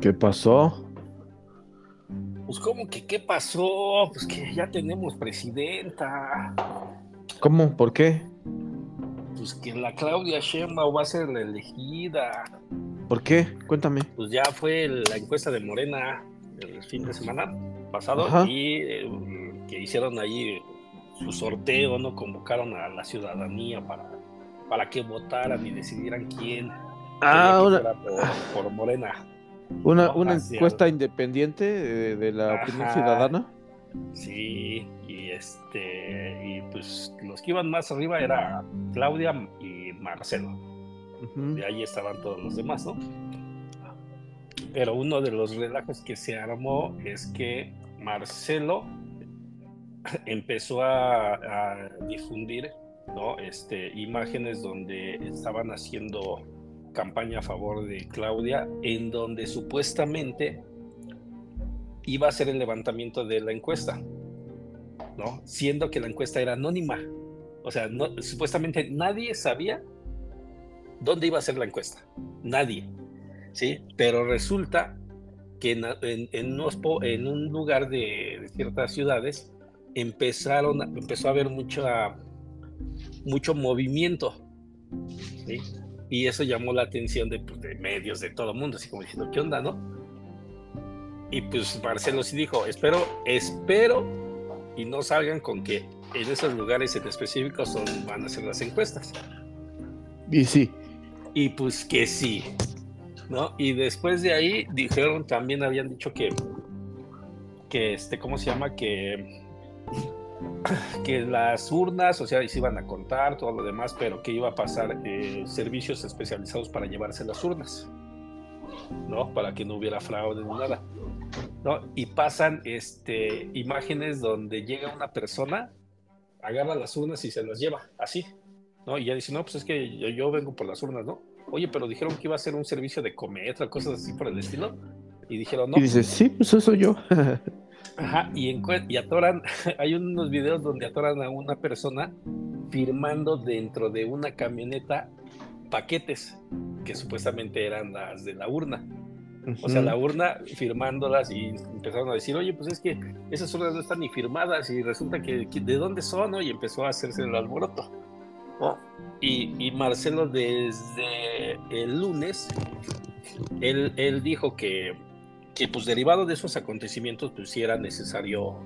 ¿Qué pasó? Pues como que qué pasó, pues que ya tenemos presidenta. ¿Cómo? ¿Por qué? Pues que la Claudia Sheinbaum va a ser la elegida. ¿Por qué? Cuéntame. Pues ya fue la encuesta de Morena el fin de semana pasado y eh, que hicieron ahí su sorteo, ¿no? Convocaron a la ciudadanía para, para que votaran y decidieran quién. Ah, una... por, Morena. Una, una encuesta independiente de, la opinión ciudadana. Sí, y este, y pues los que iban más arriba era Claudia y Marcelo. De ahí estaban todos los demás, ¿no? Pero uno de los relajos que se armó es que Marcelo empezó a, difundir ¿no? este, imágenes donde estaban haciendo campaña a favor de Claudia, en donde supuestamente iba a ser el levantamiento de la encuesta, ¿no? Siendo que la encuesta era anónima. O sea, supuestamente nadie sabía dónde iba a ser la encuesta. Nadie. ¿Sí? Pero resulta que en, un lugar de, ciertas ciudades empezaron, empezó a haber mucha, mucho movimiento. ¿sí? Y eso llamó la atención de, pues, de medios, de todo el mundo, así como diciendo, ¿qué onda, no? Y pues Marcelo sí dijo, espero, espero y no salgan con que en esos lugares en específico son, van a hacer las encuestas. Y sí. Y pues que sí. ¿No? Y después de ahí dijeron, también habían dicho que, que este, ¿cómo se llama? Que, que las urnas, o sea, se iban a contar, todo lo demás, pero que iba a pasar eh, servicios especializados para llevarse las urnas. ¿no? Para que no hubiera fraude ni nada. ¿no? Y pasan este, imágenes donde llega una persona, agarra las urnas y se las lleva, así, ¿no? Y ya dice, no, pues es que yo, vengo por las urnas, ¿no? Oye, pero dijeron que iba a ser un servicio de cometra, cosas así por el estilo. Y dijeron, no. Y dice, sí, pues eso soy yo. Ajá, y, y atoran, hay unos videos donde atoran a una persona firmando dentro de una camioneta paquetes que supuestamente eran las de la urna. O sea, la urna firmándolas y empezaron a decir, oye, pues es que esas urnas no están ni firmadas y resulta que, de dónde son, y empezó a hacerse el alboroto. Y, Marcelo desde el lunes, él, él dijo que, que, pues derivado de esos acontecimientos, pues sí era necesario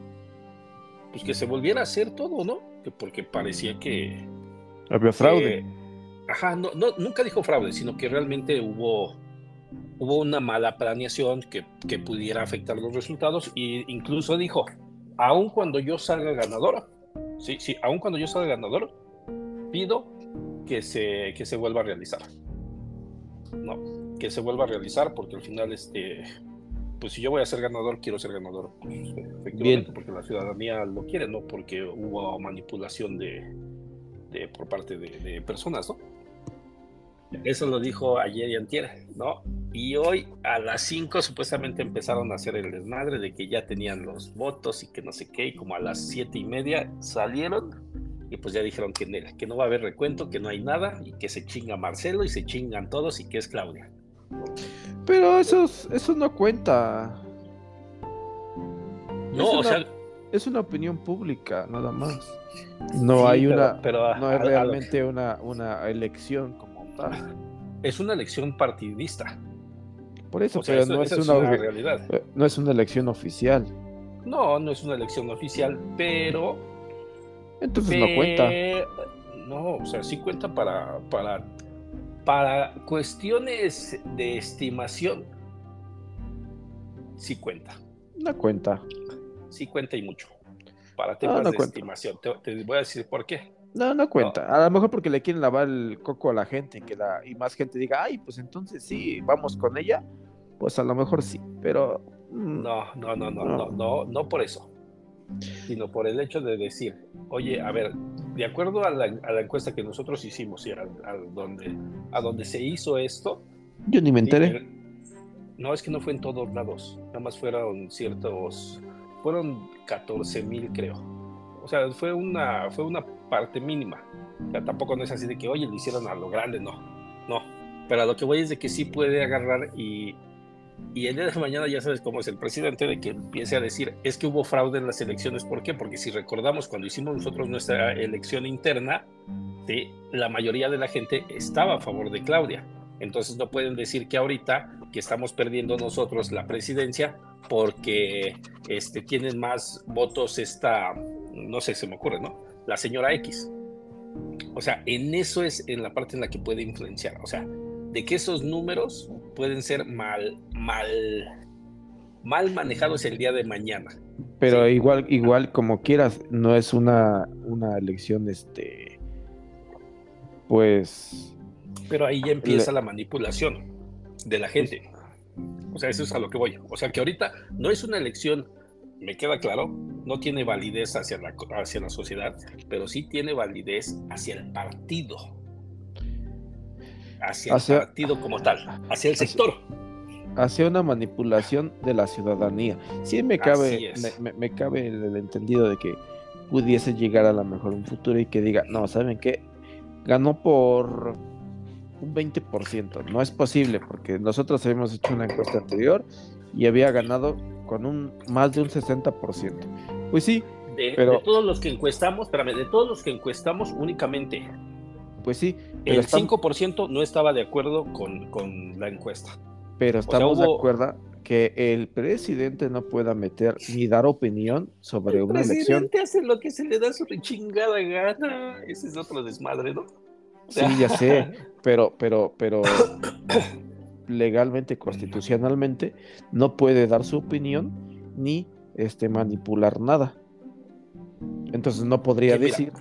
pues que se volviera a hacer todo, ¿no? porque parecía que... Había fraude. ajá, no, no, nunca dijo fraude, sino que realmente hubo hubo una mala planeación que, que pudiera afectar los resultados e incluso dijo, aun cuando yo salga ganadora, sí, sí, aun cuando yo salga ganador, pido que se, que se vuelva a realizar. No, que se vuelva a realizar porque al final, este, pues si yo voy a ser ganador, quiero ser ganador. efectivamente, porque la ciudadanía lo quiere, no porque hubo manipulación de, de por parte de, de personas, ¿no? Eso lo dijo ayer y antier, ¿no? Y hoy a las 5 supuestamente empezaron a hacer el desmadre de que ya tenían los votos y que no sé qué, y como a las siete y media salieron y pues ya dijeron que, que no va a haber recuento, que no hay nada y que se chinga Marcelo y se chingan todos y que es Claudia. Pero eso, eso no cuenta. No, o sea... Es una opinión pública, nada más. No hay una... Pero, no es realmente una, una elección es una elección partidista. Por eso, pero no es, una, realidad. Eh, no es una elección oficial. No, no es una elección oficial, pero. Entonces no cuenta. No, o sea, sí cuenta para, para, para cuestiones de estimación. Sí cuenta. No cuenta. Sí cuenta y mucho. Para temas de estimación. te voy a decir por qué. No, no cuenta. A lo mejor porque le quieren lavar el coco a la gente que la, y más gente diga, ay, pues entonces sí, vamos con ella. Pues a lo mejor sí, pero. Mm, no, no, no, no, no, no, no, por eso. Sino por el hecho de decir, oye, a ver, de acuerdo a la, encuesta que nosotros hicimos y a, donde, a donde se hizo esto. Yo ni me enteré. no, es que no fue en todos lados. Nada más fueron ciertos. Fueron 14 mil, creo o sea, fue una, fue una parte mínima. O sea, tampoco no es así de que, oye, lo hicieron a lo grande, no. No. Pero a lo que voy es de que sí puede agarrar y, Y el día de mañana ya sabes cómo es el presidente de que empiece a decir, es que hubo fraude en las elecciones. ¿Por qué? Porque si recordamos cuando hicimos nosotros nuestra elección interna, la mayoría de la gente estaba a favor de Claudia. Entonces no pueden decir que ahorita que estamos perdiendo nosotros la presidencia porque este, tienen más votos esta, no sé, se me ocurre, ¿no? La señora X. O sea, en eso es en la parte en la que puede influenciar. O sea, de que esos números pueden ser mal, mal, mal manejados el día de mañana. Pero igual, igual como quieras, no es una, una elección, este, pues. Pero ahí ya empieza la manipulación de la gente. O sea, eso es a lo que voy. O sea, que ahorita no es una elección, me queda claro, no tiene validez hacia la, hacia la sociedad, pero sí tiene validez hacia el partido hacia, el partido como tal, hacia el sector. Hacia una manipulación de la ciudadanía. Sí me cabe, me, cabe el, entendido de que pudiese llegar a lo mejor un futuro y que diga, no, ¿saben qué? Ganó por un 20%. No es posible porque nosotros habíamos hecho una encuesta anterior y había ganado con un más de un 60%. Pues sí, pero... de todos los que encuestamos, espérame, de todos los que encuestamos únicamente pues sí. el 5% no estaba de acuerdo con, la encuesta. Pero estamos de acuerdo que el presidente no pueda meter ni dar opinión sobre una elección. El presidente hace lo que se le da su chingada gana. Ese es otro desmadre, ¿no? Sí, ya sé, pero, pero, pero legalmente, constitucionalmente, no puede dar su opinión ni este manipular nada. Entonces no podría decir,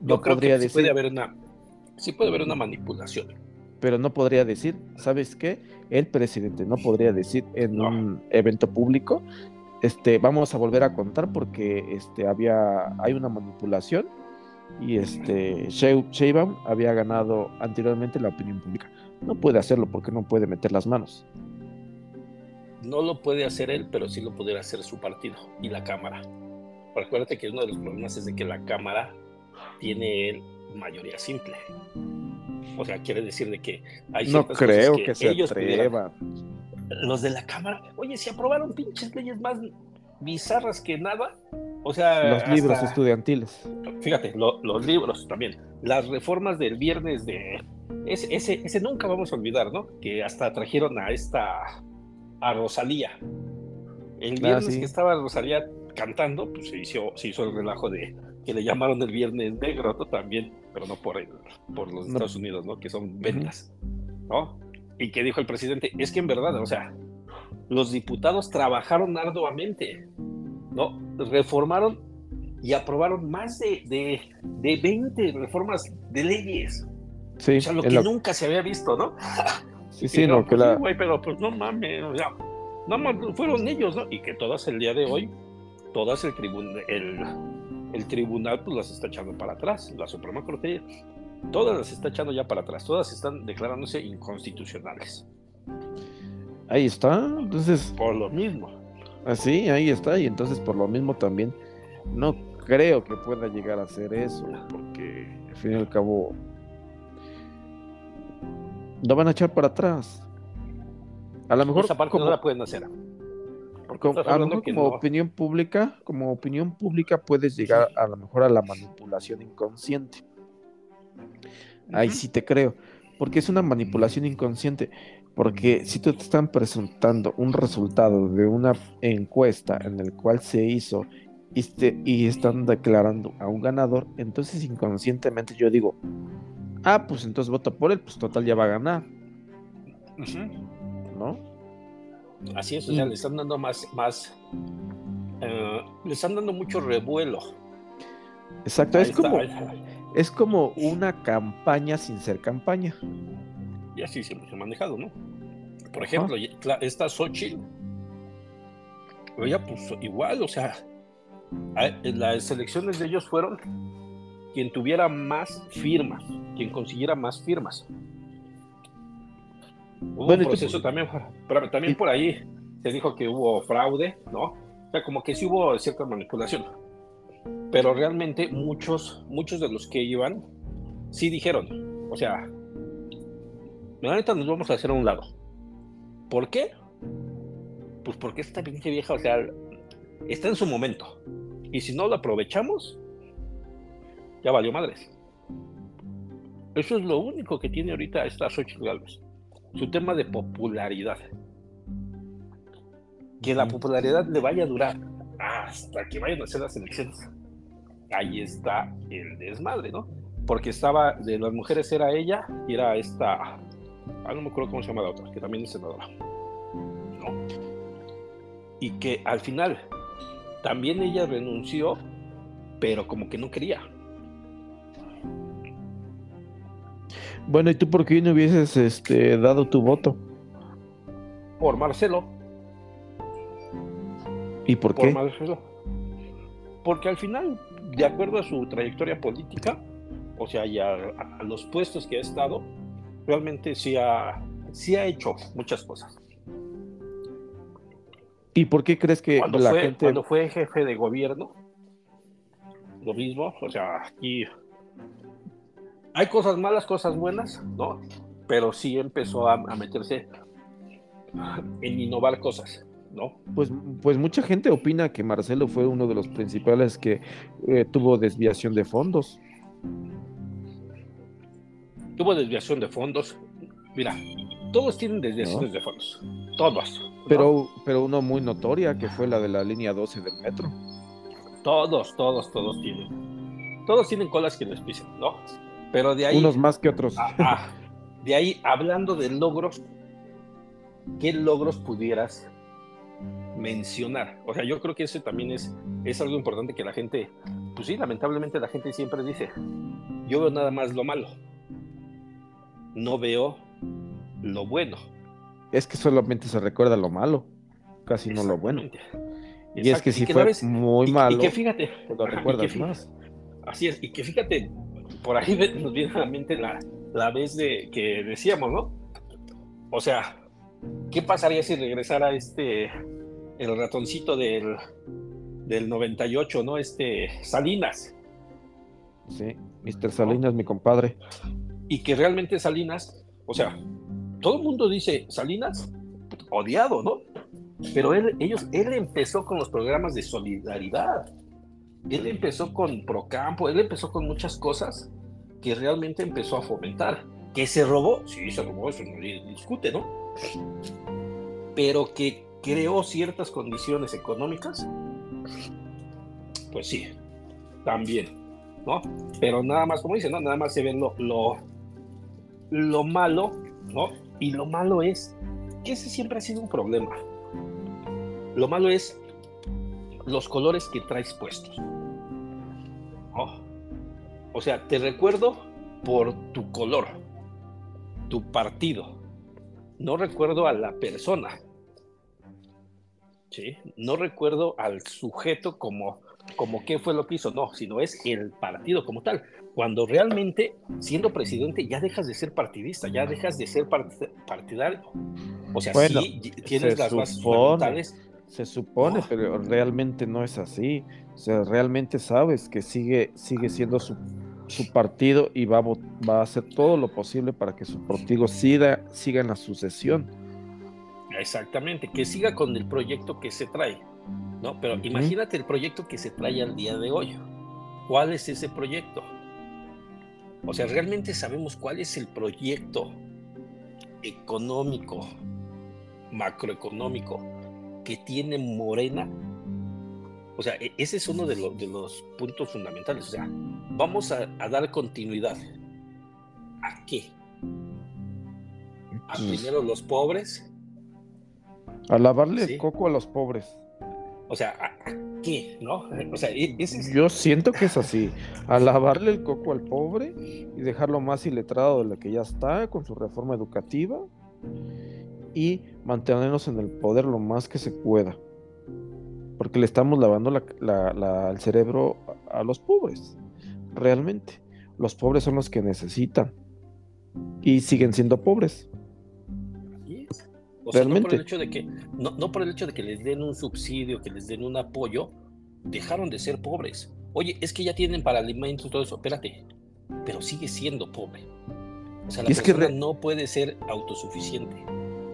no podría decir. Puede haber una sí puede haber una manipulación. Pero no podría decir, ¿sabes qué? El presidente no podría decir en un evento público, este, vamos a volver a contar porque este, había, hay una manipulación y este, Sheinbaum había ganado anteriormente la opinión pública. No puede hacerlo porque no puede meter las manos. No lo puede hacer él, pero sí lo podría hacer su partido y la Cámara. Recuérdate que uno de los problemas es de que la Cámara tiene mayoría simple. O sea, quiere decir de que hay No creo que, se ellos Los de la Cámara, oye, si aprobaron pinches leyes más bizarras que nada. O sea, los libros estudiantiles. Fíjate, los libros también. Las reformas del viernes de. Ese, ese, ese, nunca vamos a olvidar, ¿no? Que hasta trajeron a esta. a Rosalía. El ah, viernes que estaba Rosalía cantando, pues se hizo, se hizo el relajo de que le llamaron el Viernes Negro también, pero no por, por los Estados Unidos, ¿no? Que son ventas, ¿no? Y que dijo el presidente, es que en verdad, o sea, los diputados trabajaron arduamente, ¿no? Reformaron y aprobaron más de, de, de 20 reformas de leyes. Sí, o sea, lo que nunca se había visto, ¿no? Sí, sí, no, que la... pero pues no mames, o sea, no fueron ellos, ¿no? Y que todas el día de hoy, todas el tribunal, el, el tribunal pues las está echando para atrás, la Suprema Corte todas las está echando ya para atrás, todas están declarándose inconstitucionales. Ahí está, entonces... Por lo mismo. Así, ahí está, y entonces por lo mismo también no creo que pueda llegar a hacer eso, porque al fin y al cabo lo van a echar para atrás. A lo mejor... Esa parte no la pueden hacer como, como opinión pública, como opinión pública puedes llegar a lo mejor a la manipulación inconsciente. Ahí sí te creo, porque es una manipulación inconsciente, porque si tú te están presentando un resultado de una encuesta en el cual se hizo y, y están declarando a un ganador, entonces inconscientemente yo digo, ah, pues entonces vota por él, pues total ya va a ganar. ¿No? Así es, o sea, le están dando más, más, eh, le están dando mucho revuelo. Exacto, es como, es como una campaña sin ser campaña. Y así siempre se ha manejado, ¿no? Por ejemplo, esta Xochitl, ella pues igual, o sea, las elecciones de ellos fueron quien tuviera más firmas, quien consiguiera más firmas. Hubo bueno, un proceso también, pero también por ahí se dijo que hubo fraude, ¿no? O sea, como que sí hubo cierta manipulación. Pero realmente muchos, muchos de los que iban, sí dijeron, o sea, ahorita nos vamos a hacer a un lado. ¿Por qué? pues porque esta pinche vieja, o sea, está en su momento. Y si no lo aprovechamos, ya valió madres. Eso es lo único que tiene ahorita esta Xochitl Galvez. Su tema de popularidad. Que la popularidad le vaya a durar hasta que vayan a hacer las elecciones. Ahí está el desmadre, ¿no? Porque estaba, de las mujeres era ella y era esta, ah, no me acuerdo cómo se llama la otra, que también es senadora. ¿no? Y que al final también ella renunció, pero como que no quería. Bueno, ¿y tú por qué no hubieses este, dado tu voto? Por Marcelo. ¿Y por, por qué? Marcelo. Porque al final, de acuerdo a su trayectoria política, o sea, ya a, los puestos que ha estado, realmente sí ha, sí ha hecho muchas cosas. ¿Y por qué crees que cuando la fue, gente... Cuando fue jefe de gobierno, lo mismo, o sea, aquí hay cosas malas, cosas buenas, ¿no? Pero sí empezó a, meterse en innovar cosas, ¿no? Pues, pues mucha gente opina que Marcelo fue uno de los principales que eh, tuvo desviación de fondos. Tuvo desviación de fondos. Mira, todos tienen desviaciones de fondos. Todos. Pero, pero uno muy notoria que fue la de la línea 12 del metro. Todos, todos, todos tienen. Todos tienen colas que les pisen, ¿no? Pero de ahí. Unos más que otros. de ahí, hablando de logros, ¿qué logros pudieras mencionar? O sea, yo creo que eso también es, es algo importante que la gente, pues sí, lamentablemente la gente siempre dice, yo veo nada más lo malo, no veo lo bueno. Es que solamente se recuerda lo malo, casi no lo bueno. Y es que si fue muy malo, y que fíjate, lo recuerdas más. Así es, y que fíjate, por ahí nos viene a la mente la, vez de que decíamos, ¿no? O sea, ¿qué pasaría si regresara este, el ratoncito del, del 98, ¿no? Este, Salinas. Sí, Mr. Salinas, mi compadre. Y que realmente Salinas, o sea, todo el mundo dice, Salinas, odiado, ¿no? Pero él, ellos, él empezó con los programas de solidaridad. Él empezó con Procampo, él empezó con muchas cosas que realmente empezó a fomentar. ¿Que se robó? Sí, se robó, eso no discute, ¿no? Pero que creó ciertas condiciones económicas, pues sí, también, ¿no? Pero nada más, como dicen, ¿no? Nada más se ve lo, lo, lo malo, ¿no? Y lo malo es que ese siempre ha sido un problema. Lo malo es los colores que traes puestos. O sea, te recuerdo por tu color, tu partido. No recuerdo a la persona. ¿sí? No recuerdo al sujeto como, como qué fue lo que hizo, no, sino es el partido como tal. Cuando realmente, siendo presidente, ya dejas de ser partidista, ya dejas de ser partidario. O sea, sí tienes las bases fundamentales se supone, pero realmente no es así. O sea, realmente sabes que sigue, sigue siendo su, partido y va a, va a hacer todo lo posible para que su partido siga, siga en la sucesión. Exactamente, que siga con el proyecto que se trae. ¿no? Pero imagínate el proyecto que se trae al día de hoy. ¿Cuál es ese proyecto? O sea, realmente sabemos cuál es el proyecto económico, macroeconómico que tiene Morena, o sea, e, ese es uno de, de los puntos fundamentales. O sea, vamos a, dar continuidad. ¿A qué? A pues primero los pobres. A lavarle el coco a los pobres. O sea, ¿a, qué? ¿No? O sea, e, Yo siento que es así. A lavarle el coco al pobre y dejarlo más iletrado de lo que ya está con su reforma educativa y mantenernos en el poder lo más que se pueda. Porque le estamos lavando el cerebro a, los pobres, realmente. Los pobres son los que necesitan y siguen siendo pobres. realmente. no por el hecho de que, no, por el hecho de que les den un subsidio, que les den un apoyo, dejaron de ser pobres. Oye, es que ya tienen para alimentos y todo eso. Espérate, pero sigue siendo pobre. O sea, la persona no puede ser autosuficiente.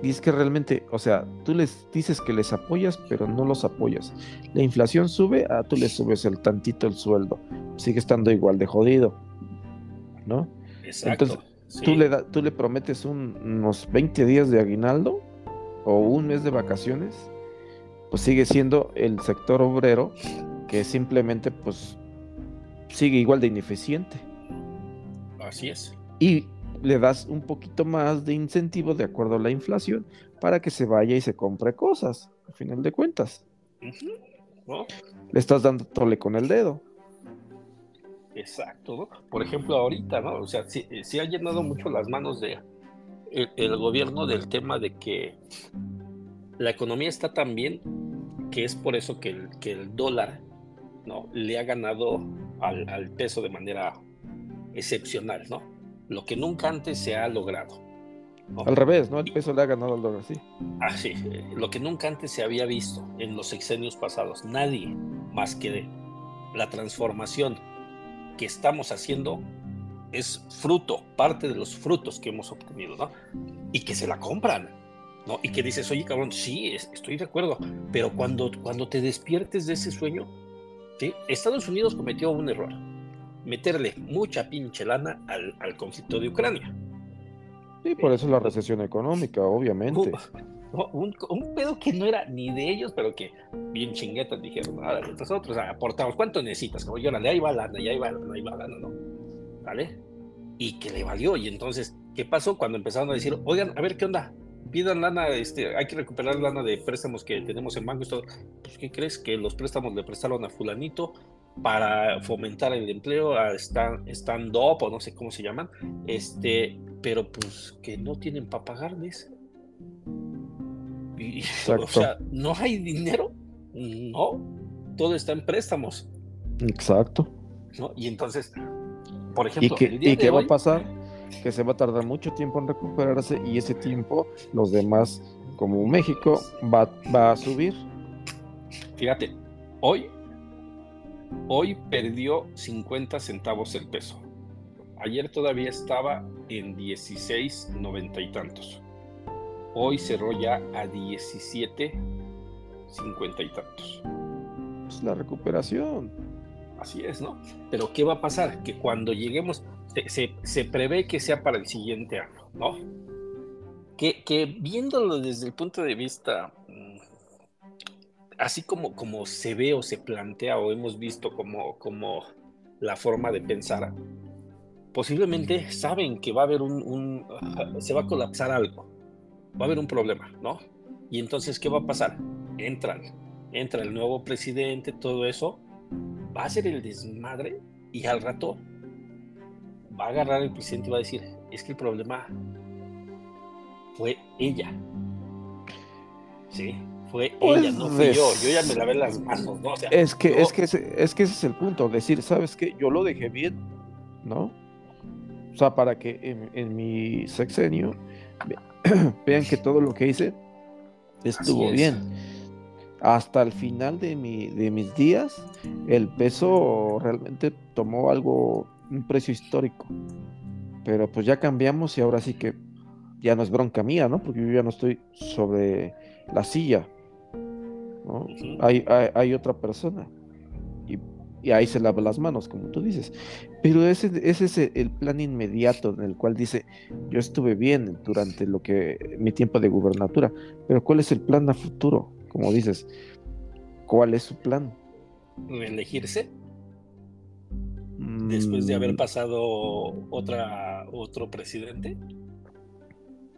Y es que realmente, o sea, tú les dices que les apoyas, pero no los apoyas. La inflación sube, a tú le subes el tantito el sueldo. Sigue estando igual de jodido. ¿No? Exacto. Entonces, tú, le tú le prometes unos 20 días de aguinaldo o un mes de vacaciones, pues sigue siendo el sector obrero que simplemente pues sigue igual de ineficiente. Así es. Y le das un poquito más de incentivo de acuerdo a la inflación para que se vaya y se compre cosas, al final de cuentas. Le estás dando tole con el dedo. Exacto, ¿no? Por ejemplo, ahorita, ¿no? O sea, sí, ha llenado mucho las manos de el, gobierno del tema de que la economía está tan bien que es por eso que el, que el dólar ¿no? le ha ganado al, al peso de manera excepcional, ¿no? Lo que nunca antes se ha logrado. Al revés, ¿no? El peso le ha ganado al dólar, sí. Ah, sí, eh, lo que nunca antes se había visto en los sexenios pasados. Nadie más que la transformación que estamos haciendo es fruto, parte de los frutos que hemos obtenido, ¿no? Y que se la compran, ¿no? Y que dices, oye, cabrón, sí, estoy de acuerdo, pero cuando, cuando te despiertes de ese sueño, ¿sí? Estados Unidos cometió un error meterle mucha pinche lana al, conflicto de Ucrania. Sí, por eso la recesión económica, obviamente. Un, pedo que no era ni de ellos, pero que bien chinguetas dijeron, nosotros aportamos, ¿cuánto necesitas? Como yo, ahí va lana, y ahí va lana, ahí va lana, ¿no? ¿Vale? Y que le valió, y entonces, ¿qué pasó cuando empezaron a decir, oigan, a ver qué onda? pidan lana, este, hay que recuperar lana de préstamos que tenemos en banco y todo. Pues, ¿qué crees? Que los préstamos le prestaron a fulanito, para fomentar el empleo, a stand, stand up o no sé cómo se llaman, este, pero pues que no tienen para pagarles. o sea, no hay dinero, no, todo está en préstamos. Exacto. ¿no? Y entonces, por ejemplo, ¿y qué, va a pasar? Que se va a tardar mucho tiempo en recuperarse y ese tiempo los demás, como México, va, va a subir. Fíjate, hoy Hoy perdió 50 centavos el peso. Ayer todavía estaba en 16.90 y tantos. Hoy cerró ya a 17.50 y tantos. Es la recuperación. Así es, ¿no? Pero ¿qué va a pasar? Que cuando lleguemos, se, se, prevé que sea para el siguiente año, ¿no? Que, que viéndolo desde el punto de vista así como, como se ve o se plantea o hemos visto como, como la forma de pensar, posiblemente saben que va a haber un, se va a colapsar algo, va a haber un problema, ¿no? Y entonces, ¿qué va a pasar? Entran, entra el nuevo presidente, todo eso, va a ser el desmadre y al rato va a agarrar el presidente y va a decir, es que el problema fue ella. ¿Sí? Fue pues ella, no fui yo. Yo ya me lavé las manos, ¿no? es que, es que, ese, es que ese es el punto, decir, ¿sabes qué? Yo lo dejé bien, ¿no? O sea, para que en, mi sexenio vean que todo lo que hice estuvo bien. Hasta el final de, mi, de mis días, el peso realmente tomó algo, un precio histórico. Pero pues ya cambiamos y ahora sí que ya no es bronca mía, ¿no? Porque yo ya no estoy sobre la silla hay, hay, otra persona. Y, ahí se lava las manos, como tú dices. Pero ese, ese es el plan inmediato en el cual dice, yo estuve bien durante lo que mi tiempo de gubernatura, pero ¿cuál es el plan a futuro? Como dices, ¿cuál es su plan? ¿Elegirse? Después de haber mm. pasado otra, otro presidente.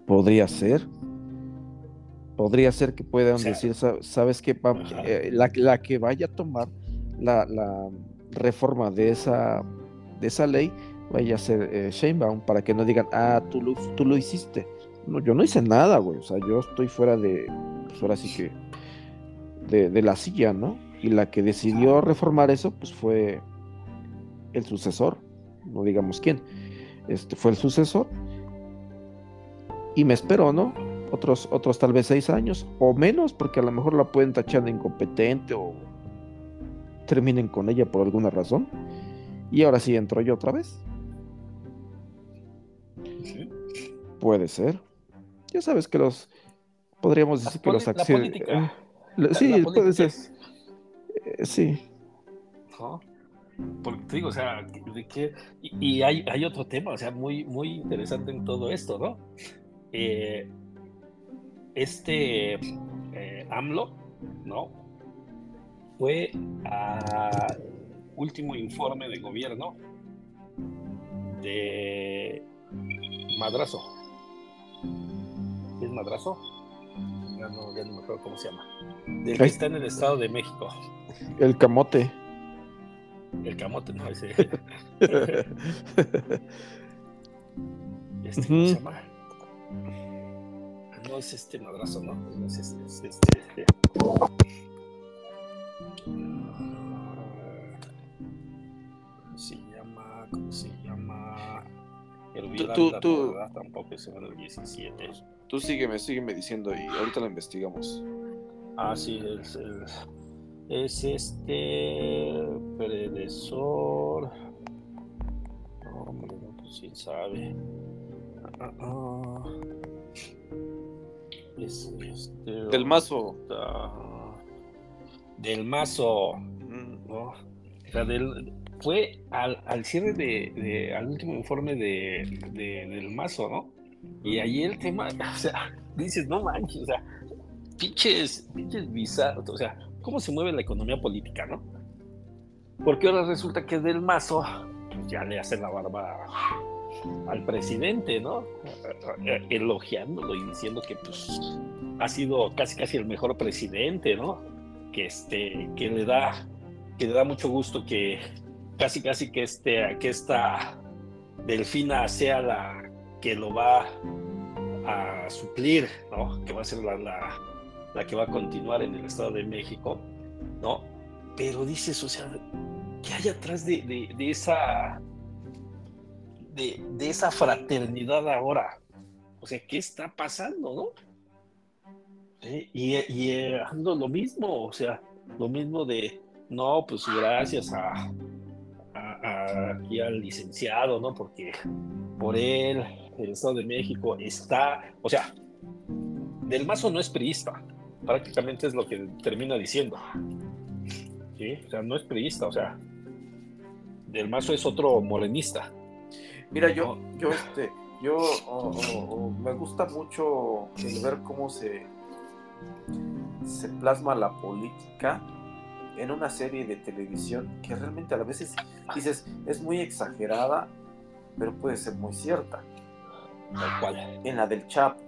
Podría ser podría ser que puedan decir, sabes que eh, la, que vaya a tomar la, reforma de esa, de esa ley vaya a ser eh, Sheinbaum para que no digan, ah, tú lo, tú lo hiciste. No, yo no hice nada, güey. O sea, yo estoy fuera de, pues ahora sí que, de, de la silla, ¿no? Y la que decidió reformar eso, pues fue el sucesor, no digamos quién. Este fue el sucesor. Y me espero, ¿no? Otros, otros tal vez seis años o menos, porque a lo mejor la pueden tachar de incompetente o terminen con ella por alguna razón. Y ahora sí entro yo otra vez. Puede ser. Ya sabes que los, podríamos decir que los acciones. sí, puede ser. Eh, sí. Porque te digo, o sea, de que, y, hay, hay, otro tema, o sea, muy, muy interesante en todo esto, ¿no? Eh, este eh, AMLO, ¿no? Fue a último informe de gobierno de Madrazo. ¿Es Madrazo? Ya no, ya no me acuerdo cómo se llama. Del que está en el Estado de México. El camote. El camote, no, ese. este, ¿Cómo se llama? No es este madrazo, no. No es este. Es este, este. ¿Cómo se llama? ¿Cómo se llama? El tú, tú, tú, tampoco es el 17. Tú sígueme, sígueme diciendo y ahorita lo investigamos. Ah, sí, es el es este predecesor. Hombre, no, pues quién sabe. Ah, ah. Es este. Del mazo. del mazo. ¿no? O sea, del, fue al, al cierre de, de, al último informe de, de, del mazo, ¿no? Y ahí el tema, o sea, dices, no manches, o sea, pinches, pinches bizarros, o sea, cómo se mueve la economía política, ¿no? Porque ahora resulta que del mazo, pues ya le hace la barba al presidente, ¿no? Elogiándolo y diciendo que pues ha sido casi casi el mejor presidente, ¿no? Que este, que le da, que le da mucho gusto que casi casi que este, que esta Delfina sea la que lo va a suplir, ¿no? Que va a ser la, la que va a continuar en el Estado de México, ¿no? Pero dices, o sea, ¿qué hay atrás de, esa de, esa fraternidad ahora? O sea, ¿qué está pasando, no? Y, y ando lo mismo, o sea, lo mismo de, no, pues gracias a, aquí al licenciado, ¿no? Porque por él el Estado de México está, o sea, Del Mazo no es priista, prácticamente es lo que termina diciendo. O sea, no es priista, o sea, Del Mazo es otro morenista. Mira, yo, yo, este, yo me gusta mucho el ver cómo se, se plasma la política en una serie de televisión que realmente a veces dices es muy exagerada, pero puede ser muy cierta. En la del Chapo.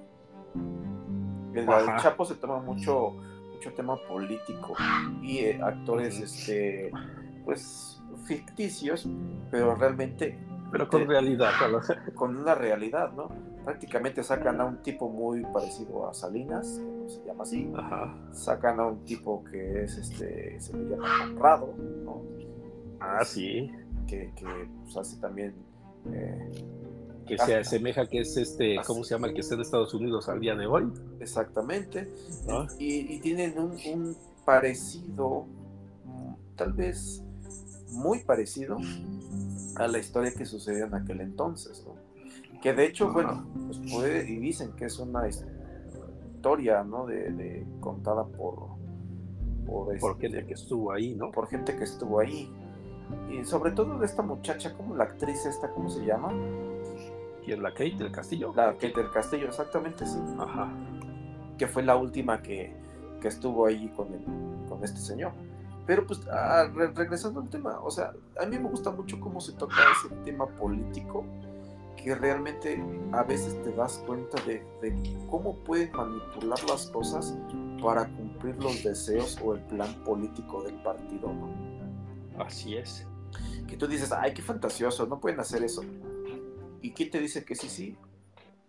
El Chapo se toma mucho, mucho tema político y eh, actores, este, pues, ficticios, pero realmente... Pero con realidad. Con una realidad, ¿no? Prácticamente sacan a un tipo muy parecido a Salinas, que se llama así. Sacan a un tipo que es, este, se le llama honrado, ¿no? Ah, sí. Que, que pues, hace también... Eh, que se asemeja que es este, ¿cómo se llama? El que está en Estados Unidos al día de hoy. Exactamente. Y, tienen un, parecido, mm, tal vez muy parecido a la historia que sucedió en aquel entonces, ¿no? Que de hecho, bueno, pues puede, y dicen que es una historia, ¿no? De, contada por... Por, por gente este, que estuvo ahí, ¿no? Por gente que estuvo ahí. Y sobre todo de esta muchacha, como la actriz esta, ¿cómo se llama? ¿Quién la Kate del Castillo? La Kate del Castillo, exactamente, sí. Ajá. Que fue la última que, estuvo ahí con, con este señor. Pero pues regresando al tema, o sea, a mí me gusta mucho cómo se toca ese tema político, que realmente a veces te das cuenta de, cómo pueden manipular las cosas para cumplir los deseos o el plan político del partido, ¿no? Así es. Que tú dices, ay, qué fantasioso, no pueden hacer eso. ¿Y quién te dice que sí, sí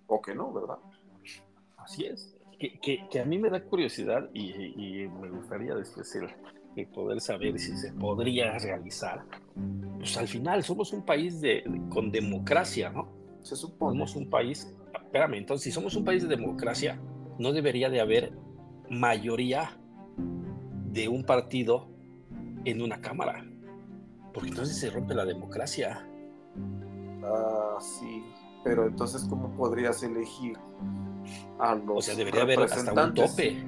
o que no, verdad? Así es. Que, a mí me da curiosidad y, me gustaría después el, poder saber si se podría realizar. Pues al final somos un país de, con democracia, ¿no? Se supone. Somos un país, espérame, entonces si somos un país de democracia, no debería de haber mayoría de un partido en una cámara, porque entonces se rompe la democracia. Ah, sí. pero entonces, ¿cómo podrías elegir a los O sea, debería haber hasta un tope.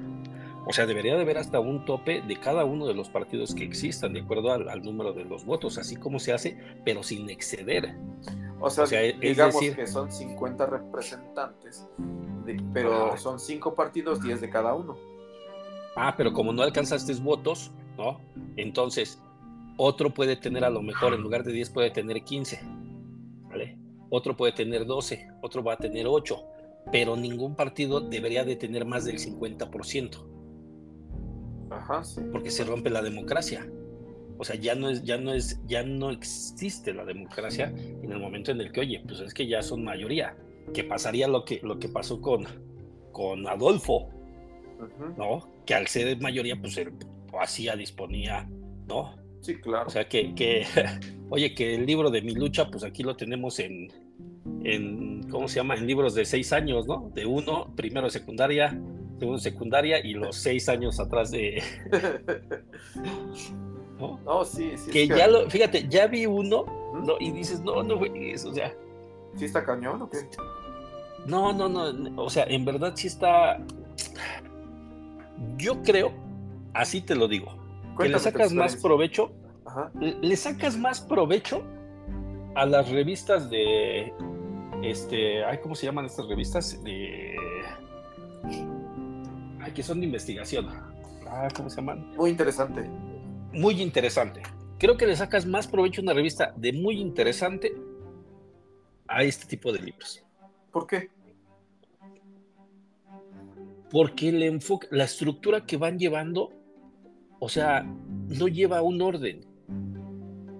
O sea, debería de haber hasta un tope de cada uno de los partidos que existan, de acuerdo al, número de los votos, así como se hace, pero sin exceder. O sea, digamos que son 50 representantes, pero son 5 partidos, 10 de cada uno. Ah, pero como no alcanzaste votos, ¿no? Entonces, otro puede tener a lo mejor, en lugar de 10, puede tener 15. ¿Vale? Otro puede tener 12, otro va a tener 8, pero ningún partido debería de tener más del 50%. Ajá, sí. Porque se rompe la democracia. O sea, ya no es, ya no es, ya no existe la democracia en el momento en el que, oye, pues es que ya son mayoría. Que pasaría lo que, lo que pasó con, con Adolfo, ¿no? Que al ser mayoría, pues él hacía, disponía, ¿no? Sí, claro. O sea, que, que, oye, que el libro de mi lucha, pues aquí lo tenemos en, en, ¿cómo se llama? En libros de seis años, ¿no? De uno, primero secundaria, segundo secundaria y los seis años atrás de... ¿no? sí, sí. Que ya lo, fíjate, ya vi uno, ¿no? Y dices, no, no fue eso, o sea. ¿Sí está cañón o qué? No, no, no, o sea, en verdad sí está. Yo creo, así te lo digo, que le sacas más provecho, le sacas más provecho a las revistas de, este, ay, ¿cómo se llaman estas revistas? De, que son de investigación. Ah, ¿cómo se llaman? Muy interesante muy interesante. Creo que le sacas más provecho a una revista de muy interesante a este tipo de libros. ¿Por qué? Porque el enfoque, la estructura que van llevando, o sea, no lleva un orden.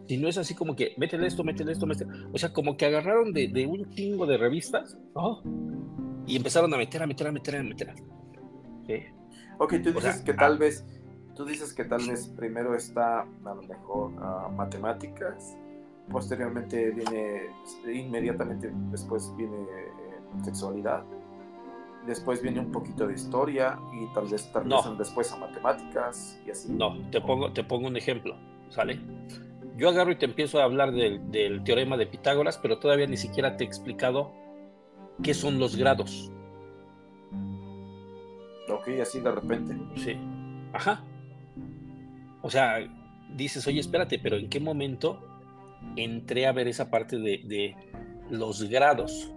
Si no es así como que, métele esto, métele esto, métele. O sea, como que agarraron de, un chingo de revistas, Y empezaron a meter, a meter, a meter, a meter. Ok, tú dices que tal vez Tú dices que tal vez primero está a lo mejor matemáticas, posteriormente viene, inmediatamente después viene eh, sexualidad, después viene un poquito de historia y tal vez terminan después a matemáticas y así. No, te pongo, te pongo un ejemplo, ¿sale? Yo agarro y te empiezo a hablar del, del teorema de Pitágoras, pero todavía ni siquiera te he explicado qué son los grados. Ok, así de repente. Sí. Ajá. O sea, dices, oye, espérate, pero ¿en qué momento entré a ver esa parte de, los grados?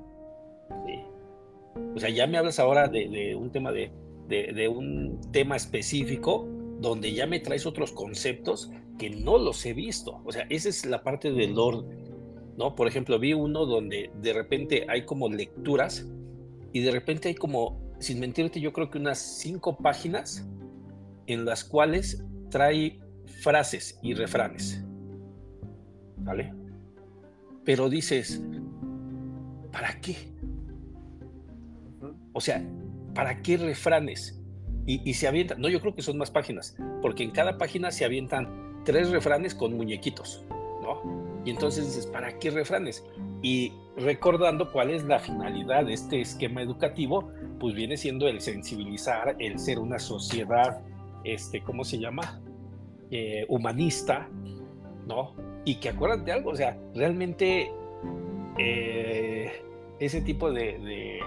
O sea, ya me hablas ahora de, un tema de, de, un tema específico donde ya me traes otros conceptos que no los he visto. O sea, esa es la parte del orden, ¿no? Por ejemplo, vi uno donde de repente hay como lecturas y de repente hay como, sin mentirte, yo creo que unas cinco páginas en las cuales trae frases y refranes. ¿Vale? Pero dices, ¿para qué? O sea, ¿para qué refranes? Y, se avientan, no, yo creo que son más páginas, porque en cada página se avientan tres refranes con muñequitos, ¿no? Y entonces dices, ¿para qué refranes? Y recordando cuál es la finalidad de este esquema educativo, pues viene siendo el sensibilizar, el ser una sociedad, este, ¿cómo se llama? Eh, humanista, ¿no? Y que acuérdate algo, o sea, realmente eh, ese tipo de,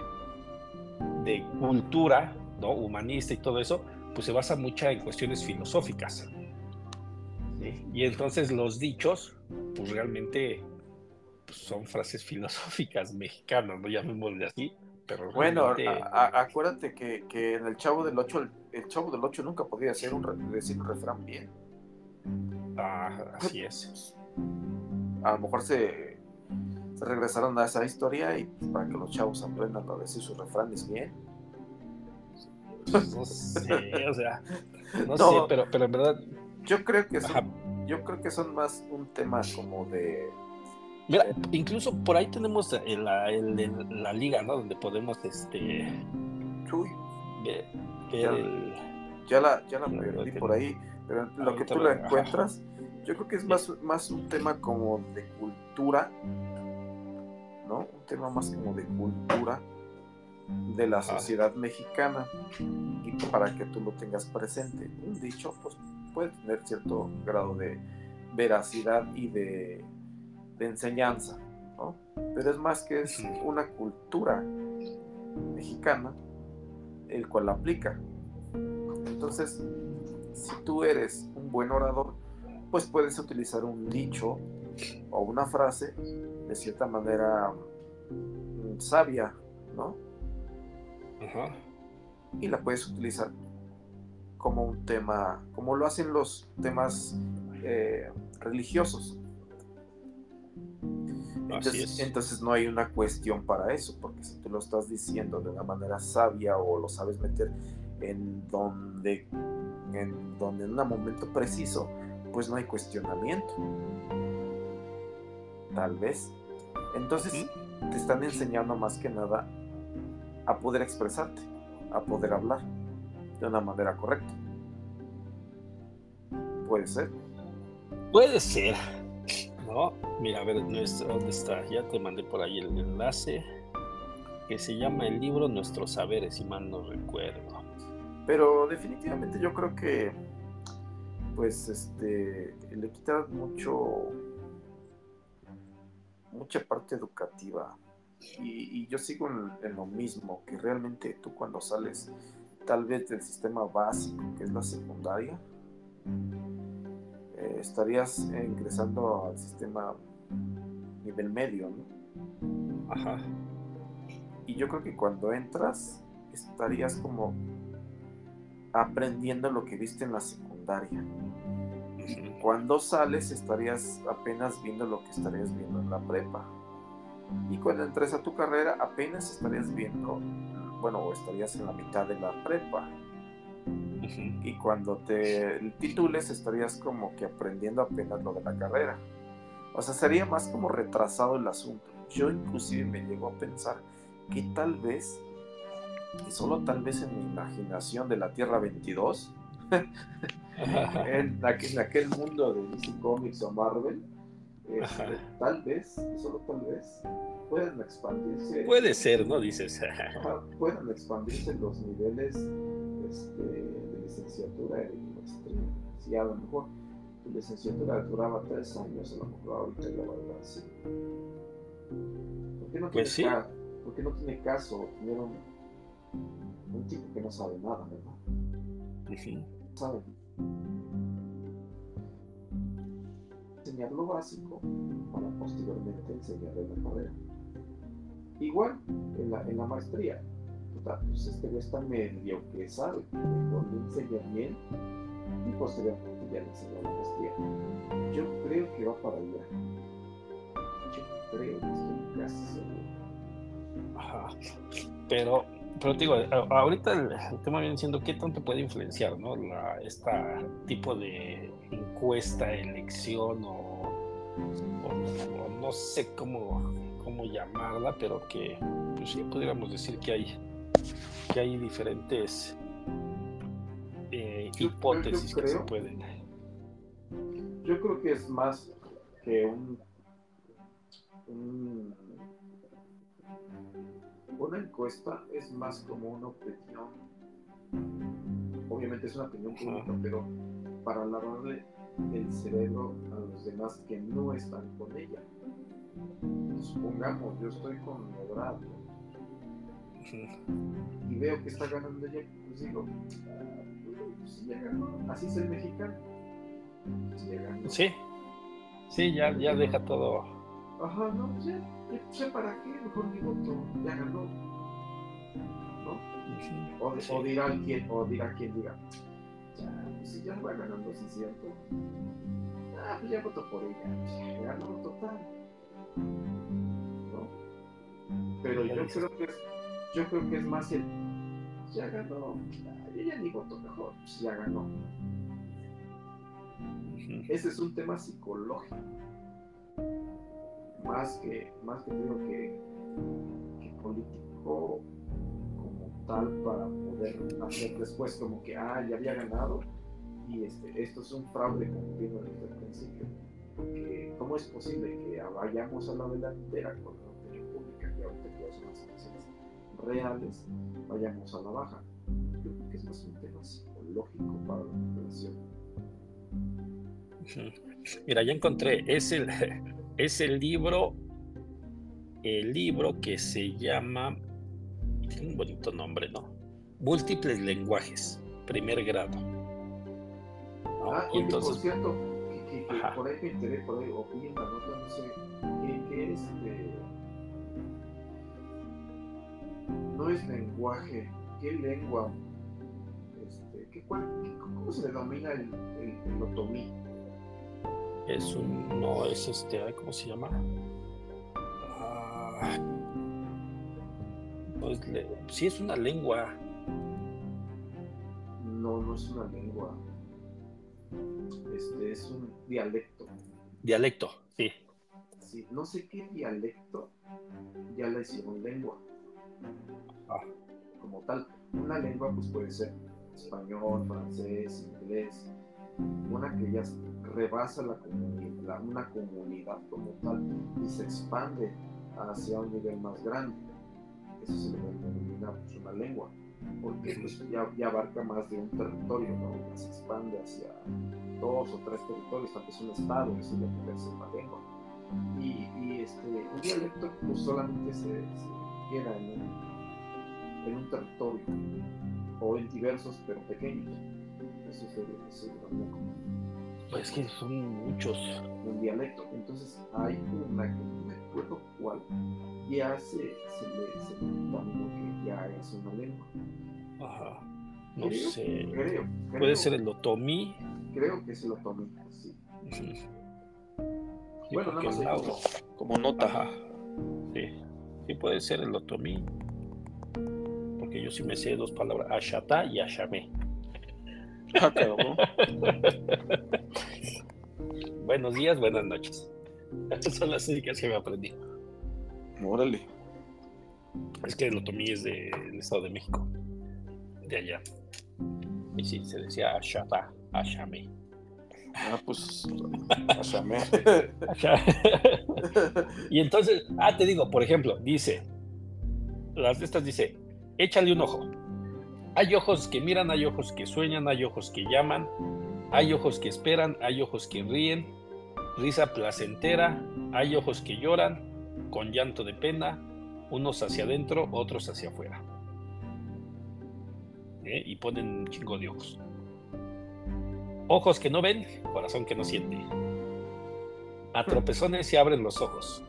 de, cultura, ¿no? Humanista y todo eso, pues se basa mucho en cuestiones filosóficas. Y entonces los dichos, pues realmente pues, son frases filosóficas mexicanas, ¿no? Llamémosle así. Pero bueno, acuérdate que, en el Chavo del Ocho, el, Chavo del Ocho nunca podía decir un, decir un refrán bien. Ah, así es. A lo mejor se, se regresaron a esa historia y para que los chavos aprendan a decir sus refranes bien. No sé, o sea, no, sé, pero, pero en verdad. Yo creo que son, yo creo que son más un tema como de. Mira, incluso por ahí tenemos la, la liga, ¿no? Donde podemos, este. Uy, ver, ya, el, ya, la, ya la perdí por ahí. Pero lo que tú lo encuentras, yo creo que es más, más un tema como de cultura, ¿no? Un tema más como de cultura de la sociedad mexicana y para que tú lo tengas presente. Un dicho, pues puede tener cierto grado de veracidad y de, enseñanza, ¿no? Pero es más que es una cultura mexicana el cual la aplica. Entonces, si tú eres un buen orador, pues puedes utilizar un dicho o una frase de cierta manera mm, sabia, ¿no? Ajá. Y la puedes utilizar como un tema, como lo hacen los temas eh, religiosos. Entonces, entonces, no hay una cuestión para eso, porque si tú lo estás diciendo de una manera sabia o lo sabes meter en donde, en donde en un momento preciso, pues no hay cuestionamiento. Tal vez. Entonces te están enseñando más que nada a poder expresarte, a poder hablar de una manera correcta. Puede ser. Puede ser. No, mira, a ver, nuestro, ¿dónde está? Ya te mandé por ahí el enlace que se llama el libro Nuestros Saberes, si mal no recuerdo. Pero definitivamente yo creo que, pues, este, le quita mucho, mucha parte educativa. Y, yo sigo en, lo mismo, que realmente tú cuando sales tal vez del sistema básico, que es la secundaria, eh, estarías ingresando al sistema nivel medio, ¿no? Ajá. Y yo creo que cuando entras, estarías como aprendiendo lo que viste en la secundaria. Cuando sales, estarías apenas viendo lo que estarías viendo en la prepa. Y cuando entres a tu carrera, apenas estarías viendo, bueno, o estarías en la mitad de la prepa y cuando te titules estarías como que aprendiendo apenas lo de la carrera. O sea, sería más como retrasado el asunto. Yo inclusive me llego a pensar que tal vez, y solo tal vez en mi imaginación de la Tierra 22, en, aquel, mundo de DC Comics o Marvel, este, tal vez, solo tal vez, puedan expandirse. Puede ser, ¿no? Dices. puedan expandirse los niveles este, licenciatura y maestría. Si a lo mejor tu licenciatura duraba tres años, a lo mejor ahorita ya va a durar así. ¿Por qué no pues tiene, caso, ¿por qué no tiene caso tener un, un, tipo que no sabe nada, verdad? Sí. Sabe. Enseñar lo básico para posteriormente enseñarle la carrera. Igual en la, en la maestría pues este güey está medio que sabe, mejor le enseña bien y posteriormente ya le enseña la maestría. Yo creo que va para allá. Yo creo que estoy casi seguro. Ajá. Pero, pero digo, ahorita el, tema viene siendo qué tanto puede influenciar, ¿no? La, esta tipo de encuesta, elección o, no sé cómo, cómo llamarla, pero que pues sí podríamos decir que hay que hay diferentes eh, hipótesis que se pueden. Yo creo que es más que un, una encuesta es más como una opinión. Obviamente es una opinión pública, pero para lavarle el cerebro a los demás que no están con ella. Supongamos, yo estoy con Ebrard y veo que está ganando ya, pues digo, pues ya ganó, así es el mexicano. Pues sí, sí, ya, ya deja todo. Ajá, no, pues ya, ya, para qué, mejor mi voto, ya ganó. ¿No? O, o, dirá quien, o dirá quien diga, ya, pues si ya va ganando, sí es cierto. Ah, pues ya voto por ella, ya ganó total. ¿No? Pero yo creo que es yo creo que es más el ya ganó, yo ya ni voto mejor, pues ya ganó. Ese es un tema psicológico. Más que, más que digo que, que político como tal para poder hacer después como que ah ya había ganado y este, esto es un fraude como vino desde el principio. Porque ¿cómo es posible que vayamos a la delantera con la opinión pública que ahorita ya son las reales, vayamos a la baja. Yo creo que es más un tema psicológico para la población. Mira, ya encontré, es el, es el libro el libro que se llama, tiene un bonito nombre, ¿no? Múltiples lenguajes, primer grado. Ah, y entonces, por cierto, que, por ahí me enteré, por ahí, o en la nota, no sé, ¿qué, es de... No es lenguaje, ¿qué lengua? Este, ¿qué, cuál, ¿Cómo se denomina el, el, el otomí? Es un, no, es este, ¿cómo se llama? Pues sí es una lengua. No, no es una lengua. Este es un dialecto. Dialecto, sí. Sí, no sé qué dialecto ya la hicieron lengua. Ah. Como tal. Una lengua pues puede ser español, francés, inglés. Una que ya rebasa la una comunidad como tal y se expande hacia un nivel más grande. Eso se le denomina pues, una lengua, porque pues, ya, ya, abarca más de un territorio, ¿no? se expande hacia dos o tres territorios, tal vez un estado, eso ya puede ser una lengua. Y, y este, un dialecto pues, solamente se, queda en un, en un territorio o en diversos pero pequeños. Eso se, se denomina como pues que son muchos. Un dialecto. Entonces hay una que no me acuerdo cuál. Ya se, se le se que ya es una lengua. Ajá. No sé. Creo, Puede ser el otomí. Creo que es el otomí, sí. bueno, nada más como nota. Sí. Sí puede ser el otomí. Porque yo sí me sé dos palabras, ashata y ashame. Ah, Buenos días, buenas noches. Esas son las únicas que me aprendí. Órale. Es que el otomí es del Estado de México. De allá. Y sí, se decía Ashata, Ashame. Ah, pues. Ashame. y entonces, ah, te digo, por ejemplo, dice. Las de estas dice: échale un ojo. Hay ojos que miran, hay ojos que sueñan, hay ojos que llaman, hay ojos que esperan, hay ojos que ríen, risa placentera, hay ojos que lloran, con llanto de pena, unos hacia adentro, otros hacia afuera. ¿Eh? Y ponen un chingo de ojos. Ojos que no ven, corazón que no siente. A tropezones se abren los ojos.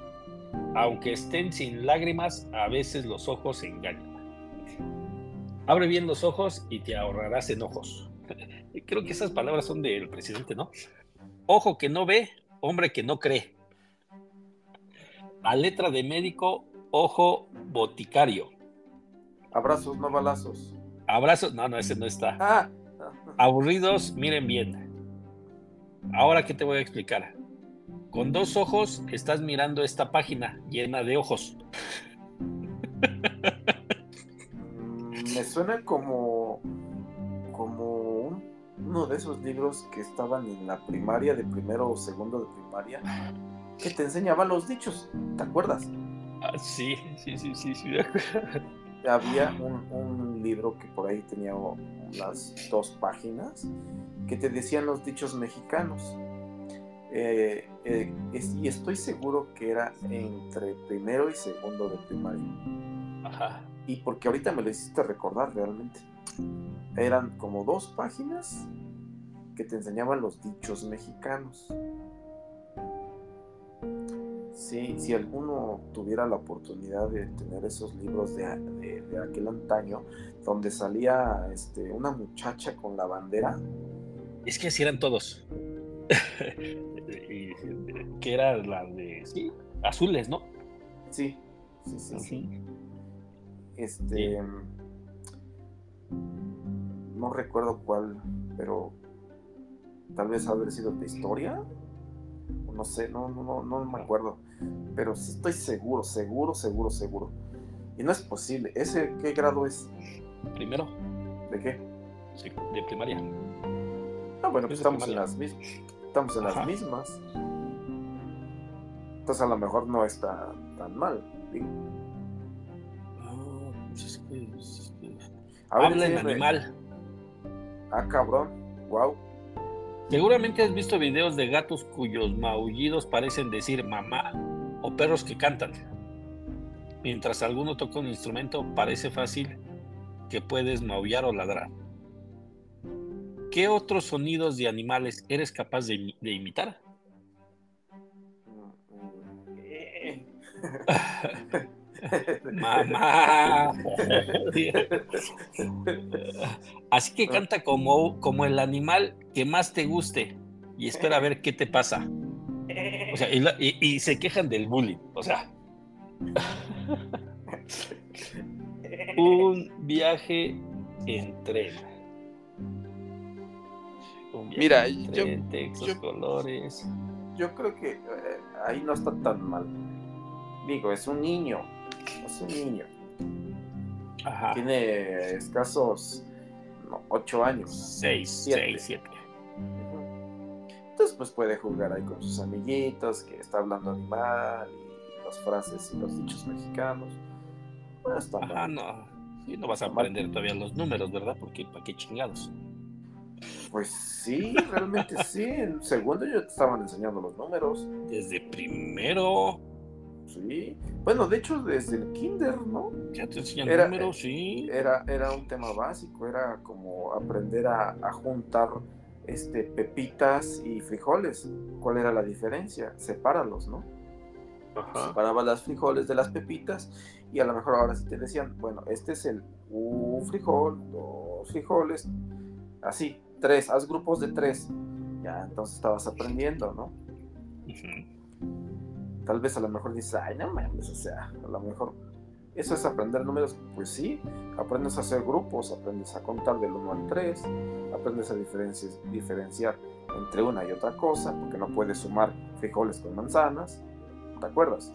Aunque estén sin lágrimas, a veces los ojos engañan. Abre bien los ojos y te ahorrarás enojos. Creo que esas palabras son del presidente, ¿no? Ojo que no ve, hombre que no cree. A letra de médico, ojo boticario. Abrazos, no balazos. Abrazos, no, no, ese no está. Ah. Aburridos, miren bien. Ahora, ¿qué te voy a explicar? Con dos ojos estás mirando esta página llena de ojos. me suena como, como uno de esos libros que estaban en la primaria, de primero o segundo de primaria, que te enseñaba los dichos, ¿te acuerdas? Ah, sí, sí, sí, sí, sí. Había un, libro que por ahí tenía las dos páginas que te decían los dichos mexicanos. Eh, eh, y estoy seguro que era entre primero y segundo de primaria. Ajá y porque ahorita me lo hiciste recordar realmente. Eran como dos páginas que te enseñaban los dichos mexicanos. Sí, si alguno tuviera la oportunidad de tener esos libros de, aquel antaño, donde salía este, una muchacha con la bandera. Es que así eran todos. que era la de sí, azules, ¿no? Sí, sí, sí. sí. Este. No recuerdo cuál, pero tal vez haber sido de historia. No sé, no, no, no, me acuerdo. Pero sí estoy seguro, seguro, seguro, seguro. Y no es posible. ¿Ese qué grado es? Primero. ¿De qué? Sí, de primaria. Ah, bueno, pues estamos en las mismas. Estamos en las mismas. Entonces a lo mejor no está tan mal. Digo. Habla en animal. Ah, cabrón. Wow. Seguramente has visto videos de gatos cuyos maullidos parecen decir mamá o perros que cantan. Mientras alguno toca un instrumento, parece fácil que puedes maullar o ladrar. ¿Qué otros sonidos de animales eres capaz de, imitar? Mamá. Así que canta como, como el animal que más te guste y espera a ver qué te pasa. O sea, y, se quejan del bullying. O sea. Un viaje en tren. Mira, yo, colores. Yo creo que eh, ahí no está tan mal. Digo, es un niño. Es un niño. Tiene escasos ocho años. Seis, seis, siete. Entonces, pues puede jugar ahí con sus amiguitos, que está hablando animal y las frases y los dichos mexicanos. No está Ajá, no. no vas a aprender todavía los números, ¿verdad? Porque ¿para qué chingados? Pues sí, realmente sí. En segundo yo te estaban enseñando los números. Desde primero. Sí. Bueno, de hecho, desde el kinder, ¿no? Ya te enseñan números, eh, sí. Era, era un tema básico, era como aprender a, juntar este, pepitas y frijoles. ¿Cuál era la diferencia? Sepáralos, ¿no? Ajá. Separaba las frijoles de las pepitas y a lo mejor ahora sí te decían, bueno, este es el un frijol, dos frijoles, así, tres, haz grupos de tres. Ya, entonces estabas aprendiendo, ¿no? Tal vez a lo mejor dices, ay, no mames, o sea, a lo mejor eso es aprender números. Pues sí, aprendes a hacer grupos, aprendes a contar del 1 al 3, aprendes a diferenciar entre una y otra cosa, porque no puedes sumar frijoles con manzanas, ¿te acuerdas?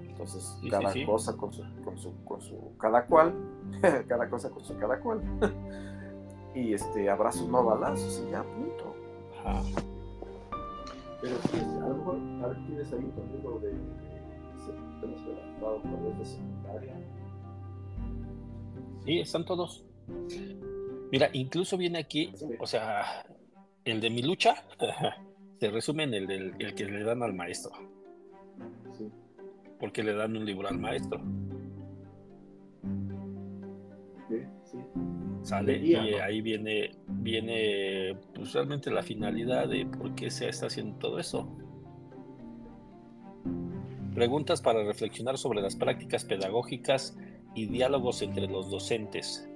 Entonces, cada cosa con su, con su, con su, cada cual, cada cosa con su cada cual. y este abrazos no balazos y ya punto. Ajá. Pero sí, a lo mejor, a ver, tienes ahí un libro de, temas relacionados con de secundaria. Sí, están todos. Mira, incluso viene aquí, o sea, el de mi lucha se resume en el, del, el que le dan al maestro. Sí. Porque le dan un libro al maestro. Sale y ahí viene viene pues, realmente la finalidad de por qué se está haciendo todo eso. Preguntas para reflexionar sobre las prácticas pedagógicas y diálogos entre los docentes.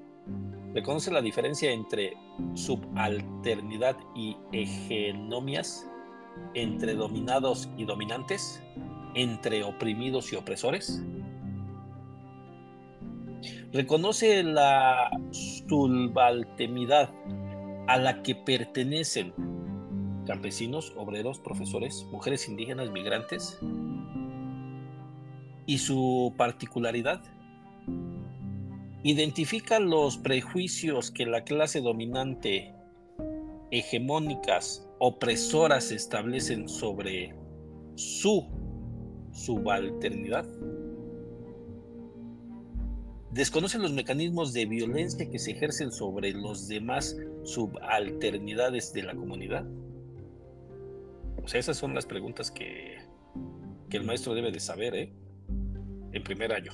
¿Reconoce la diferencia entre subalternidad y hegenomias? ¿Entre dominados y dominantes? ¿Entre oprimidos y opresores? Reconoce la subalternidad a la que pertenecen campesinos, obreros, profesores, mujeres indígenas, migrantes y su particularidad. Identifica los prejuicios que la clase dominante, hegemónicas, opresoras establecen sobre su subalternidad desconocen los mecanismos de violencia que se ejercen sobre los demás subalternidades de la comunidad? O sea, esas son las preguntas que, que el maestro debe de saber, ¿eh? En primer año.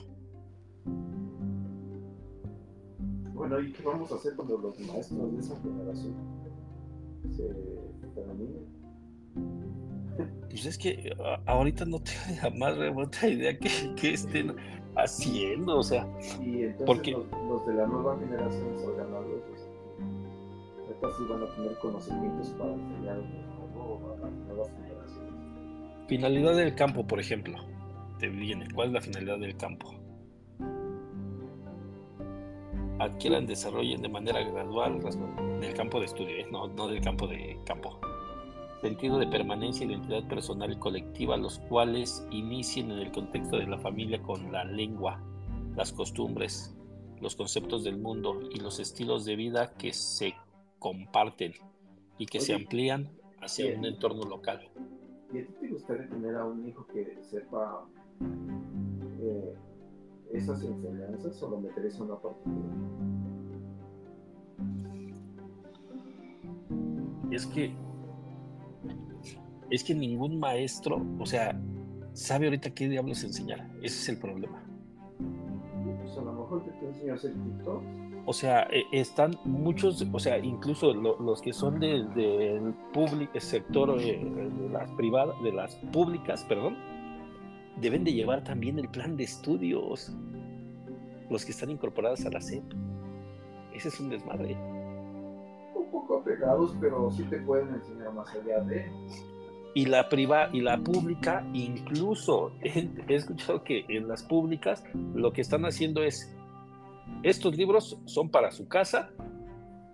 Bueno, ¿y qué vamos a hacer cuando los maestros de esa generación se terminen? Pues es que ahorita no tengo la más remota idea que, que estén haciendo, o sea. Y entonces porque... los, de la nueva generación salgan a los ahorita sí van a tener conocimientos para enseñar a las nuevas generaciones. Finalidad del campo, por ejemplo, te viene. ¿Cuál es la finalidad del campo? Adquieran, desarrollen de manera gradual del campo de estudio, ¿eh? no, no del campo de campo sentido de permanencia, identidad personal y colectiva, los cuales inicien en el contexto de la familia con la lengua, las costumbres, los conceptos del mundo y los estilos de vida que se comparten y que se amplían hacia un entorno local. ¿Y a ti te gustaría tener a un hijo que sepa eh, esas enseñanzas o lo meterías en una particular? Es que es que ningún maestro, o sea, sabe ahorita qué diablos enseñar. Ese es el problema. Pues a lo mejor te enseñas el TikTok. O sea, e, están muchos, o sea, incluso los que son del de, sector eh, de las privadas, de las públicas, perdón, deben de llevar también el plan de estudios. Los que están incorporados a la SEP. Ese es un desmadre. Un poco apegados, pero sí te pueden enseñar más allá de. Y la privada y la pública, incluso he escuchado que en las públicas lo que están haciendo es estos libros son para su casa,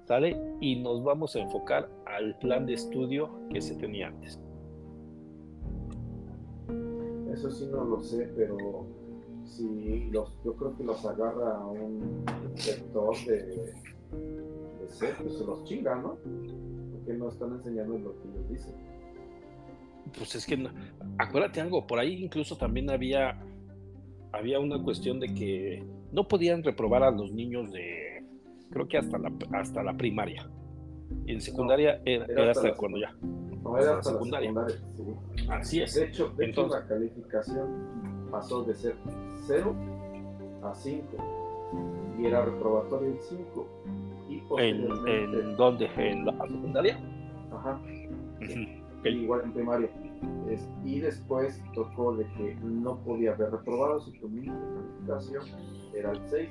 ¿sale? Y nos vamos a enfocar al plan de estudio que se tenía antes. Eso sí no lo sé, pero si los, yo creo que los agarra un sector de, de ser, pues se los chinga, ¿no? Porque no están enseñando lo que ellos dicen. Pues es que, acuérdate algo, por ahí incluso también había, había una cuestión de que no podían reprobar a los niños de, creo que hasta la, hasta la primaria. Y en secundaria era, hasta, cuando ya. No, era hasta, secundaria. Así es. De hecho, de hecho, la calificación pasó de ser 0 a 5. Y era reprobatorio el 5. ¿En, ¿En dónde? ¿En la secundaria? Ajá. Igual en primaria y después tocó de que no podía haber reprobado si tu mínima calificación era el 6.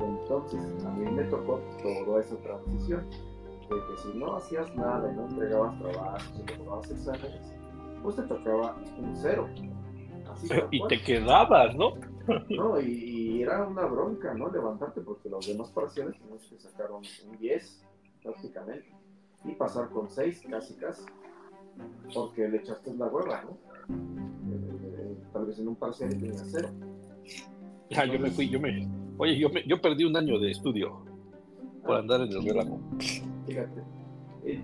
Entonces, a mí me tocó toda esa transición de que si no hacías nada y no entregabas trabajos y reprobabas exámenes, pues te tocaba un 0. y te quedabas, ¿no? no, y, era una bronca, ¿no? Levantarte porque los demás parciales teníamos que sacar un, 10 prácticamente y pasar con 6 casi casi porque le echaste la hueva, ¿no? Eh, tal vez en un parcial tenía cero. Ya, yo me fui, yo me. Oye, yo, me, yo perdí un año de estudio por andar en el relajo. Fíjate.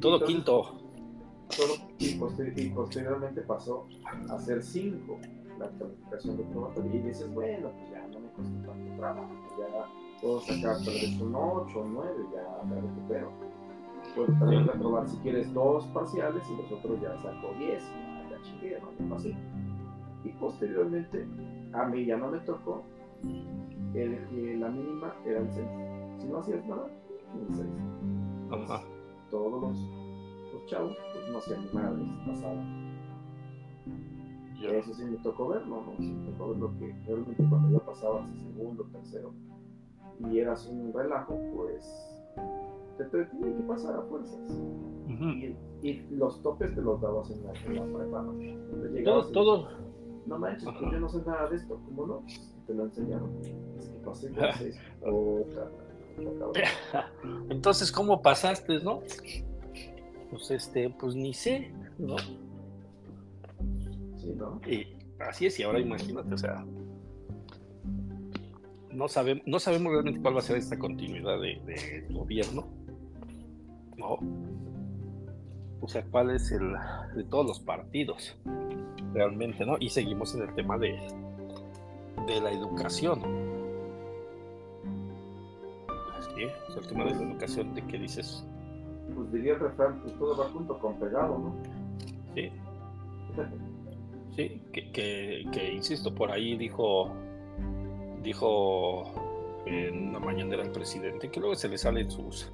Todo quinto. Todo, y, posteriormente pasó a ser cinco la calificación de probatoria. Y dices, bueno, pues ya no me costó tanto trabajo, ya puedo sacar tal vez un 8 o 9, ya me recupero puedes también reprobar si quieres dos parciales y nosotros ya saco 10, ya chingue, no así. Y posteriormente, a mí ya no me tocó el que la mínima era el 6. Si no hacías nada, el 6. Ajá. Todos los, los, chavos pues, no hacían nada de pasada. Eso sí me tocó ver, ¿no? no sí me tocó ver lo que realmente cuando ya pasabas el segundo, tercero y eras un relajo, pues te, tiene que pasar a fuerzas. y, los topes te los dabas en la, en la prepa. Todo, todo. No manches, pues yo no sé nada de esto. ¿Cómo no? Te lo enseñaron. Es que pasé Entonces, ¿cómo pasaste, no? Pues este, pues ni sé, ¿no? Sí, ¿no? Y así es, y ahora imagínate, o sea, no, sabemos no sabemos realmente cuál va a ser esta continuidad de, de gobierno ¿no? O sea, cuál es el de todos los partidos, realmente, ¿no? Y seguimos en el tema de, de la educación. Sí, el tema de la educación, ¿de qué dices? Pues diría el refrán, pues todo va junto con pegado, ¿no? Sí. Sí, que, que, que insisto, por ahí dijo, dijo en la mañana el presidente, que luego se le salen sus,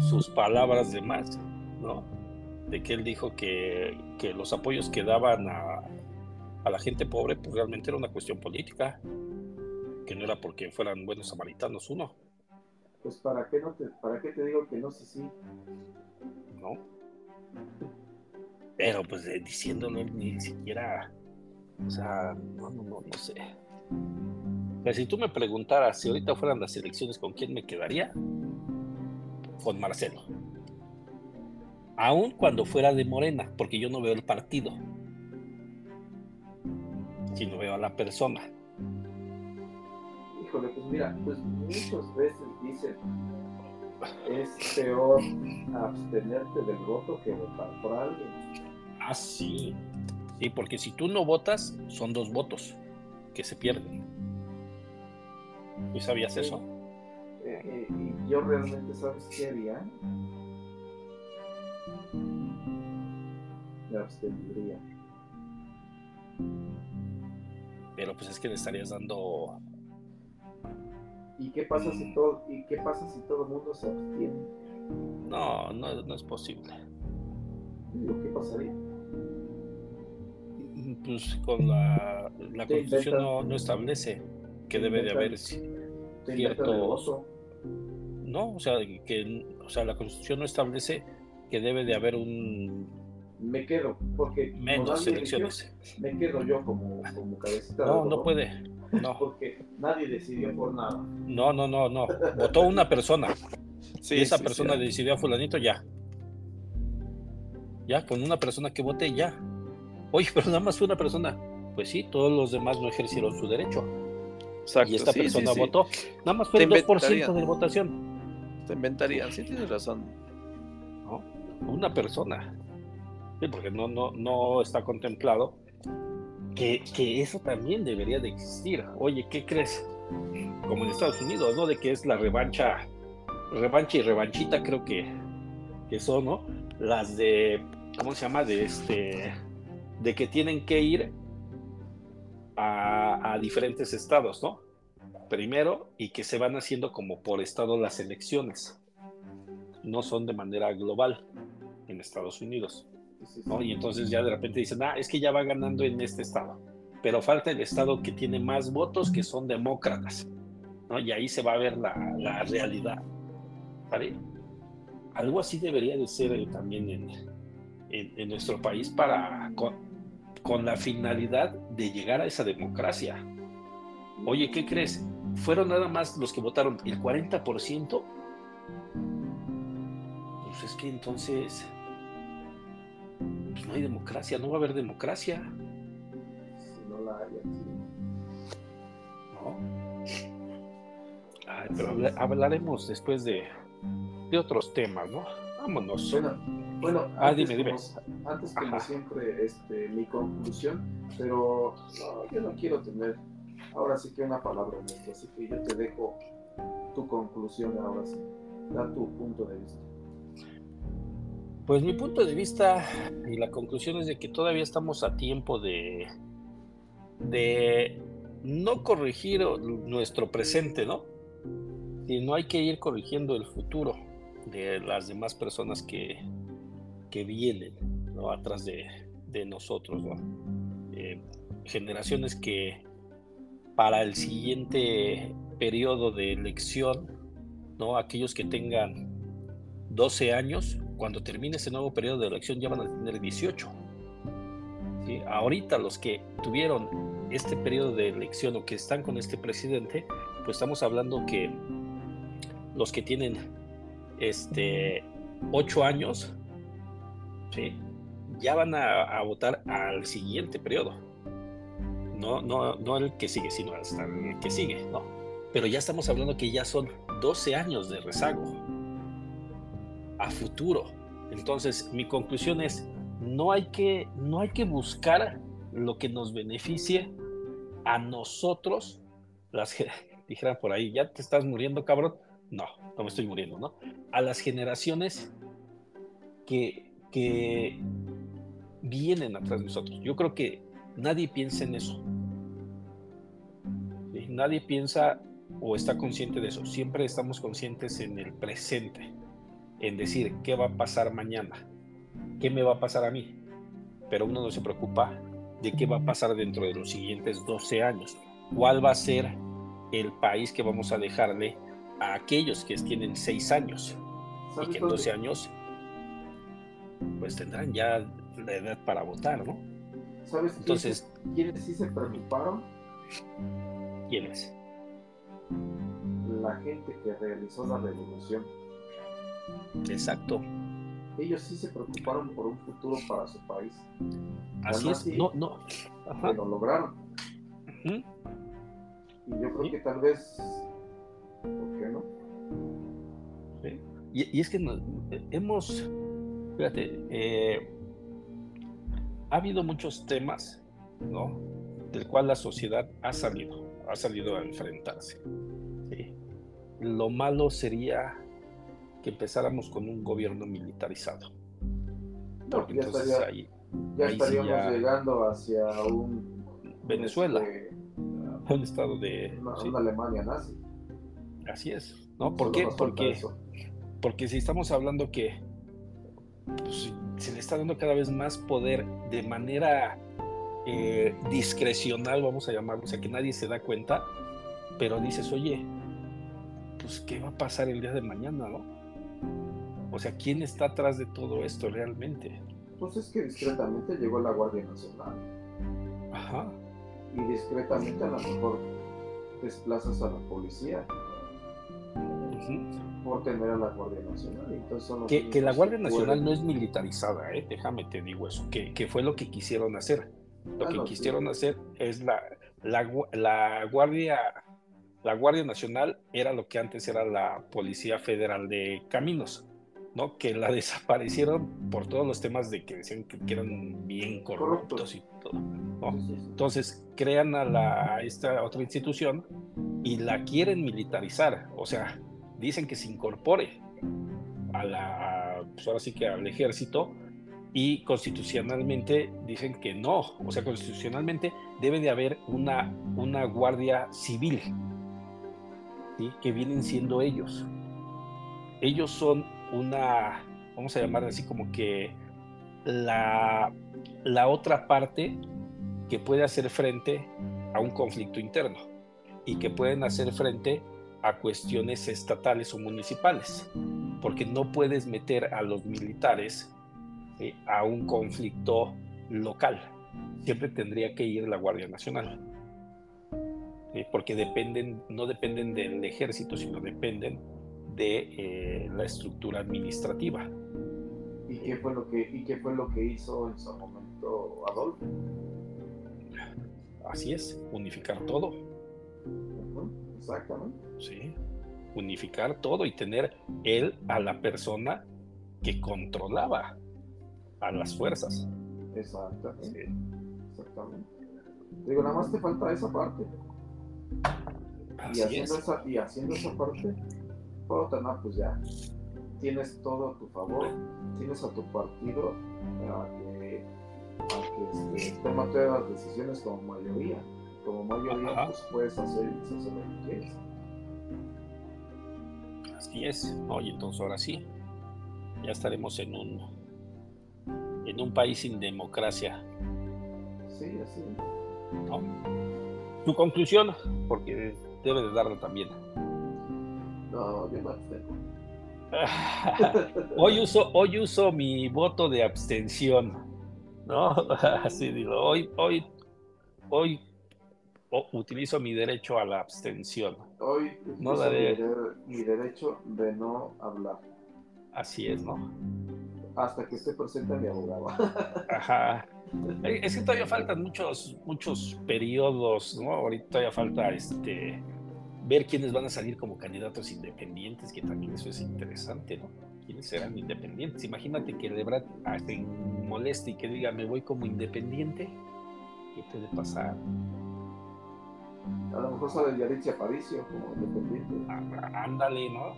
sus palabras de más, ¿no? De que él dijo que, los apoyos que daban a, la gente pobre, pues realmente era una cuestión política, que no era porque fueran buenos samaritanos uno. Pues para qué no te, para qué te digo que no sé si. No. Pero pues eh, diciéndolo ni siquiera, o sea, no, no, no, no sé. O si tú me preguntaras si ahorita fueran las elecciones, ¿con quién me quedaría? Con Marcelo. Aun cuando fuera de Morena, porque yo no veo el partido, sino veo a la persona. Híjole, pues mira, pues muchas veces dicen es peor abstenerte del voto que votar por alguien. Ah, sí. Sí, porque si tú no votas, son dos votos que se pierden. ¿Y sabías eso? Eh, y yo realmente, ¿sabes qué haría? Me abstendría. Pero pues es que le estarías dando. ¿Y qué pasa si todo, y qué pasa si todo el mundo se abstiene? No, no, no es posible. ¿Qué pasaría? Pues con la, la constitución no, no, establece que debe de haber cierto. No, o sea, que o sea, la constitución no establece que debe de haber un me quedo, porque menos elecciones. me quedo yo como, como cabecita. No, no puede. No. Porque nadie decidió por nada. No, no, no, no. Votó una persona. Si esa persona decidió a fulanito, ya. Ya, con una persona que vote, ya. Oye, pero nada más fue una persona. Pues sí, todos los demás no ejercieron su derecho. Exacto, y esta persona votó. Nada más fue el 2% de votación. Te inventarían, sí tienes razón. No, una persona porque no, no, no está contemplado que, que, eso también debería de existir. Oye, ¿qué crees? Como en Estados Unidos, ¿no? De que es la revancha, revancha y revanchita, creo que, que son, ¿no? Las de, ¿cómo se llama? De este, de que tienen que ir a diferentes estados, ¿no? Primero, y que se van haciendo como por estado las elecciones. No son de manera global en Estados Unidos. Y entonces ya de repente dicen, ah, es que ya va ganando en este estado, pero falta el estado que tiene más votos, que son demócratas, ¿no? Y ahí se va a ver la, la realidad, ¿vale? Algo así debería de ser eh, también en, en, nuestro país para, con, con la finalidad de llegar a esa democracia. Oye, ¿qué crees? Fueron nada más los que votaron el 40%. Pues es que entonces pues no hay democracia, no va a haber democracia. Si no la hay No. pero hablaremos después de, de, otros temas, ¿no? Vámonos. Bueno, ah, antes, dime, dime. antes como siempre, este, mi conclusión, pero no, yo no quiero tener ahora sí que una palabra en así que yo te dejo tu conclusión ahora sí, da tu punto de vista. Pues mi punto de vista y la conclusión es de que todavía estamos a tiempo de, de no corregir nuestro presente, ¿no? Sino hay que ir corrigiendo el futuro de las demás personas que, que vienen ¿no? atrás de, de nosotros, ¿no? Eh, generaciones que para el siguiente periodo de elección, ¿no? Aquellos que tengan 12 años, cuando termine ese nuevo periodo de elección ya van a tener 18. Ahorita los que tuvieron este periodo de elección o que están con este presidente, pues estamos hablando que los que tienen este 8 años, ya van a, votar al siguiente periodo. No, no, no el que sigue, sino hasta el que sigue, no. Pero ya estamos hablando que ya son 12 años de rezago a futuro. Entonces, mi conclusión es, no hay que, no hay que buscar lo que nos beneficie a nosotros, las dijeran por ahí, ya te estás muriendo, cabrón. No, no me estoy muriendo, ¿no? A las generaciones que, que vienen atrás de nosotros. Yo creo que nadie piensa en eso. Nadie piensa o está consciente de eso. Siempre estamos conscientes en el presente en decir qué va a pasar mañana, qué me va a pasar a mí, pero uno no se preocupa de qué va a pasar dentro de los siguientes 12 años, cuál va a ser el país que vamos a dejarle a aquellos que tienen 6 años y que en 12 años pues tendrán ya la edad para votar, ¿no? ¿Sabes Entonces, quiénes sí se preocuparon? ¿Quiénes? La gente que realizó la revolución Exacto. Ellos sí se preocuparon por un futuro para su país. Así es, no, no. lo lograron. Y yo creo que tal vez, ¿por qué no? Y, es que hemos, fíjate, eh, ha habido muchos temas, ¿no? Del cual la sociedad ha salido, ha salido a enfrentarse. Lo malo sería que empezáramos con un gobierno militarizado. Porque entonces ahí, ya estaríamos llegando hacia un Venezuela, este, un estado de una, Alemania nazi. Así es, ¿no? ¿Por qué? Porque, porque si estamos hablando que pues, se le está dando cada vez más poder de manera eh, discrecional, vamos a llamarlo, o sea, que nadie se da cuenta, pero dices, oye, pues, ¿qué va a pasar el día de mañana, no? O sea, ¿quién está atrás de todo esto realmente? Pues es que discretamente llegó la Guardia Nacional. Ajá. Y discretamente a lo mejor desplazas a la policía por tener a la Guardia Nacional. que, la Guardia Nacional no es militarizada, ¿eh? déjame te digo eso, que, que, fue lo que quisieron hacer. Lo ah, que quisieron hacer es la, la, la, Guardia la Guardia Nacional era lo que antes era la Policía Federal de Caminos. ¿no? que la desaparecieron por todos los temas de que decían que, eran bien corruptos y todo. Entonces crean a, la, esta otra institución y la quieren militarizar, o sea, dicen que se incorpore a la, pues ahora sí que al ejército y constitucionalmente dicen que no, o sea, constitucionalmente debe de haber una, una guardia civil, que vienen siendo ellos. Ellos son una, vamos a llamar así como que la, la otra parte que puede hacer frente a un conflicto interno y que pueden hacer frente a cuestiones estatales o municipales, porque no puedes meter a los militares eh, a un conflicto local. Siempre tendría que ir la Guardia Nacional, eh, porque dependen, no dependen del ejército, sino dependen de eh, la estructura administrativa. ¿Y qué fue lo que, y qué fue lo que hizo en su momento Adolfo? Así es, unificar todo. Exactamente. Sí, unificar todo y tener él a la persona que controlaba a las fuerzas. Exactamente. Exactamente. Digo, nada más te falta esa parte. y haciendo, esa, y haciendo esa parte, no, pues ya tienes todo a tu favor, tienes a tu partido a que, a que este, toma todas las decisiones como mayoría. Como mayoría, pues puedes hacer y lo que quieres. Así es. Oye, entonces ahora sí, ya estaremos en un en un país sin democracia. Sí, así ¿No? Tu conclusión, porque debe de darlo también. No, yo no hoy uso, hoy uso mi voto de abstención. ¿No? Así digo, hoy, hoy, hoy utilizo mi derecho a la abstención. Hoy no daré... mi, derecho de no hablar. Así es, ¿no? Hasta que esté presente mi abogado. Ajá. Es que todavía faltan muchos, muchos periodos, ¿no? Ahorita todavía falta este ver quiénes van a salir como candidatos independientes, que también eso es interesante, ¿no? ¿Quiénes serán independientes? Imagínate que Lebrat se moleste y que diga, me voy como independiente. ¿Qué puede pasar? A lo mejor sale Yaritza Aparicio como independiente. Ah, ándale, ¿no?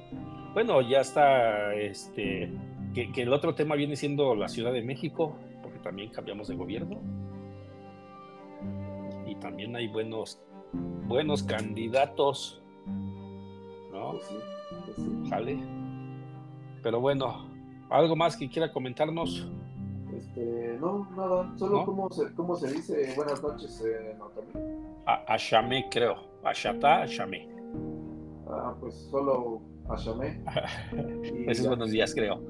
Bueno, ya está, este, que, que el otro tema viene siendo la Ciudad de México, porque también cambiamos de gobierno. Y también hay buenos, buenos candidatos ¿no? Pues Pero bueno, ¿algo más que quiera comentarnos? Este, no, nada, solo Cómo, se, cómo se dice buenas noches en A, Achamé, creo. Achatá, Achamé. Ah, pues solo Achamé. Esos buenos días, creo.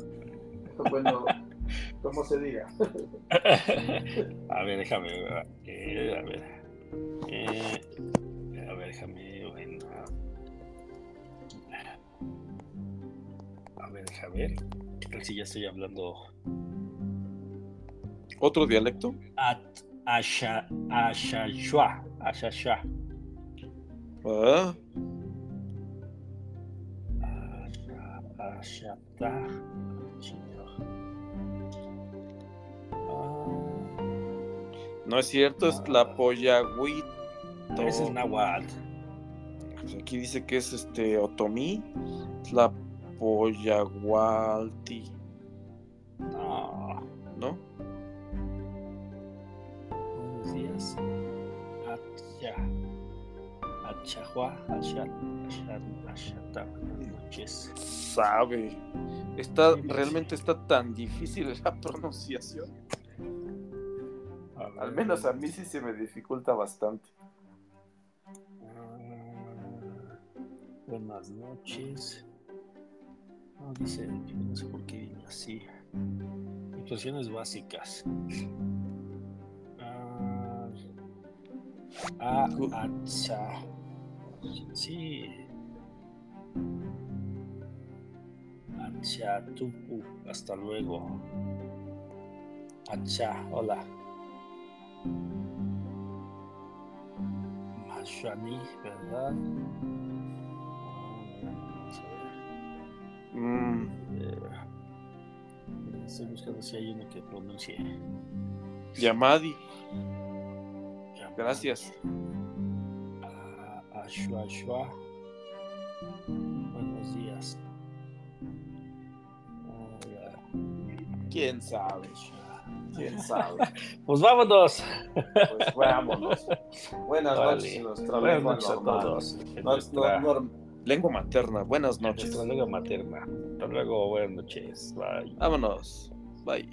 Bueno, ¿cómo se diga? a ver, déjame eh, a ver. Eh, a ver, déjame a ver, ¿qué tal si ya estoy hablando? ¿Otro dialecto? At, asha, ashashua, ashasha. Ah. Ashata. No es cierto, es la pollagüita. Ese es. Pues aquí dice que es este Otomí, es Buenas noches. Sabe. Está, realmente está tan difícil la pronunciación. Al menos a mí sí se me dificulta bastante. Ah, buenas noches. No, dice, no sé por qué viene así. Instrucciones básicas. Ah, ah, acha. Sí. Acha, tupu. Hasta luego. Acha, hola. Mashani, ¿verdad? Mm. Eh, estoy buscando si hay uno que pronuncie. Yamadi. Gracias. Shua Shua. Buenos días. ¿Quién sabe? ¿Quién sabe? pues vámonos. Pues vámonos. Buenas vale. noches, nuestra Buenas lengua noches a todos. Nuestra... lengua materna. Buenas noches. Nuestra lengua materna. Hasta luego. Buenas noches. Bye. Vámonos. Bye.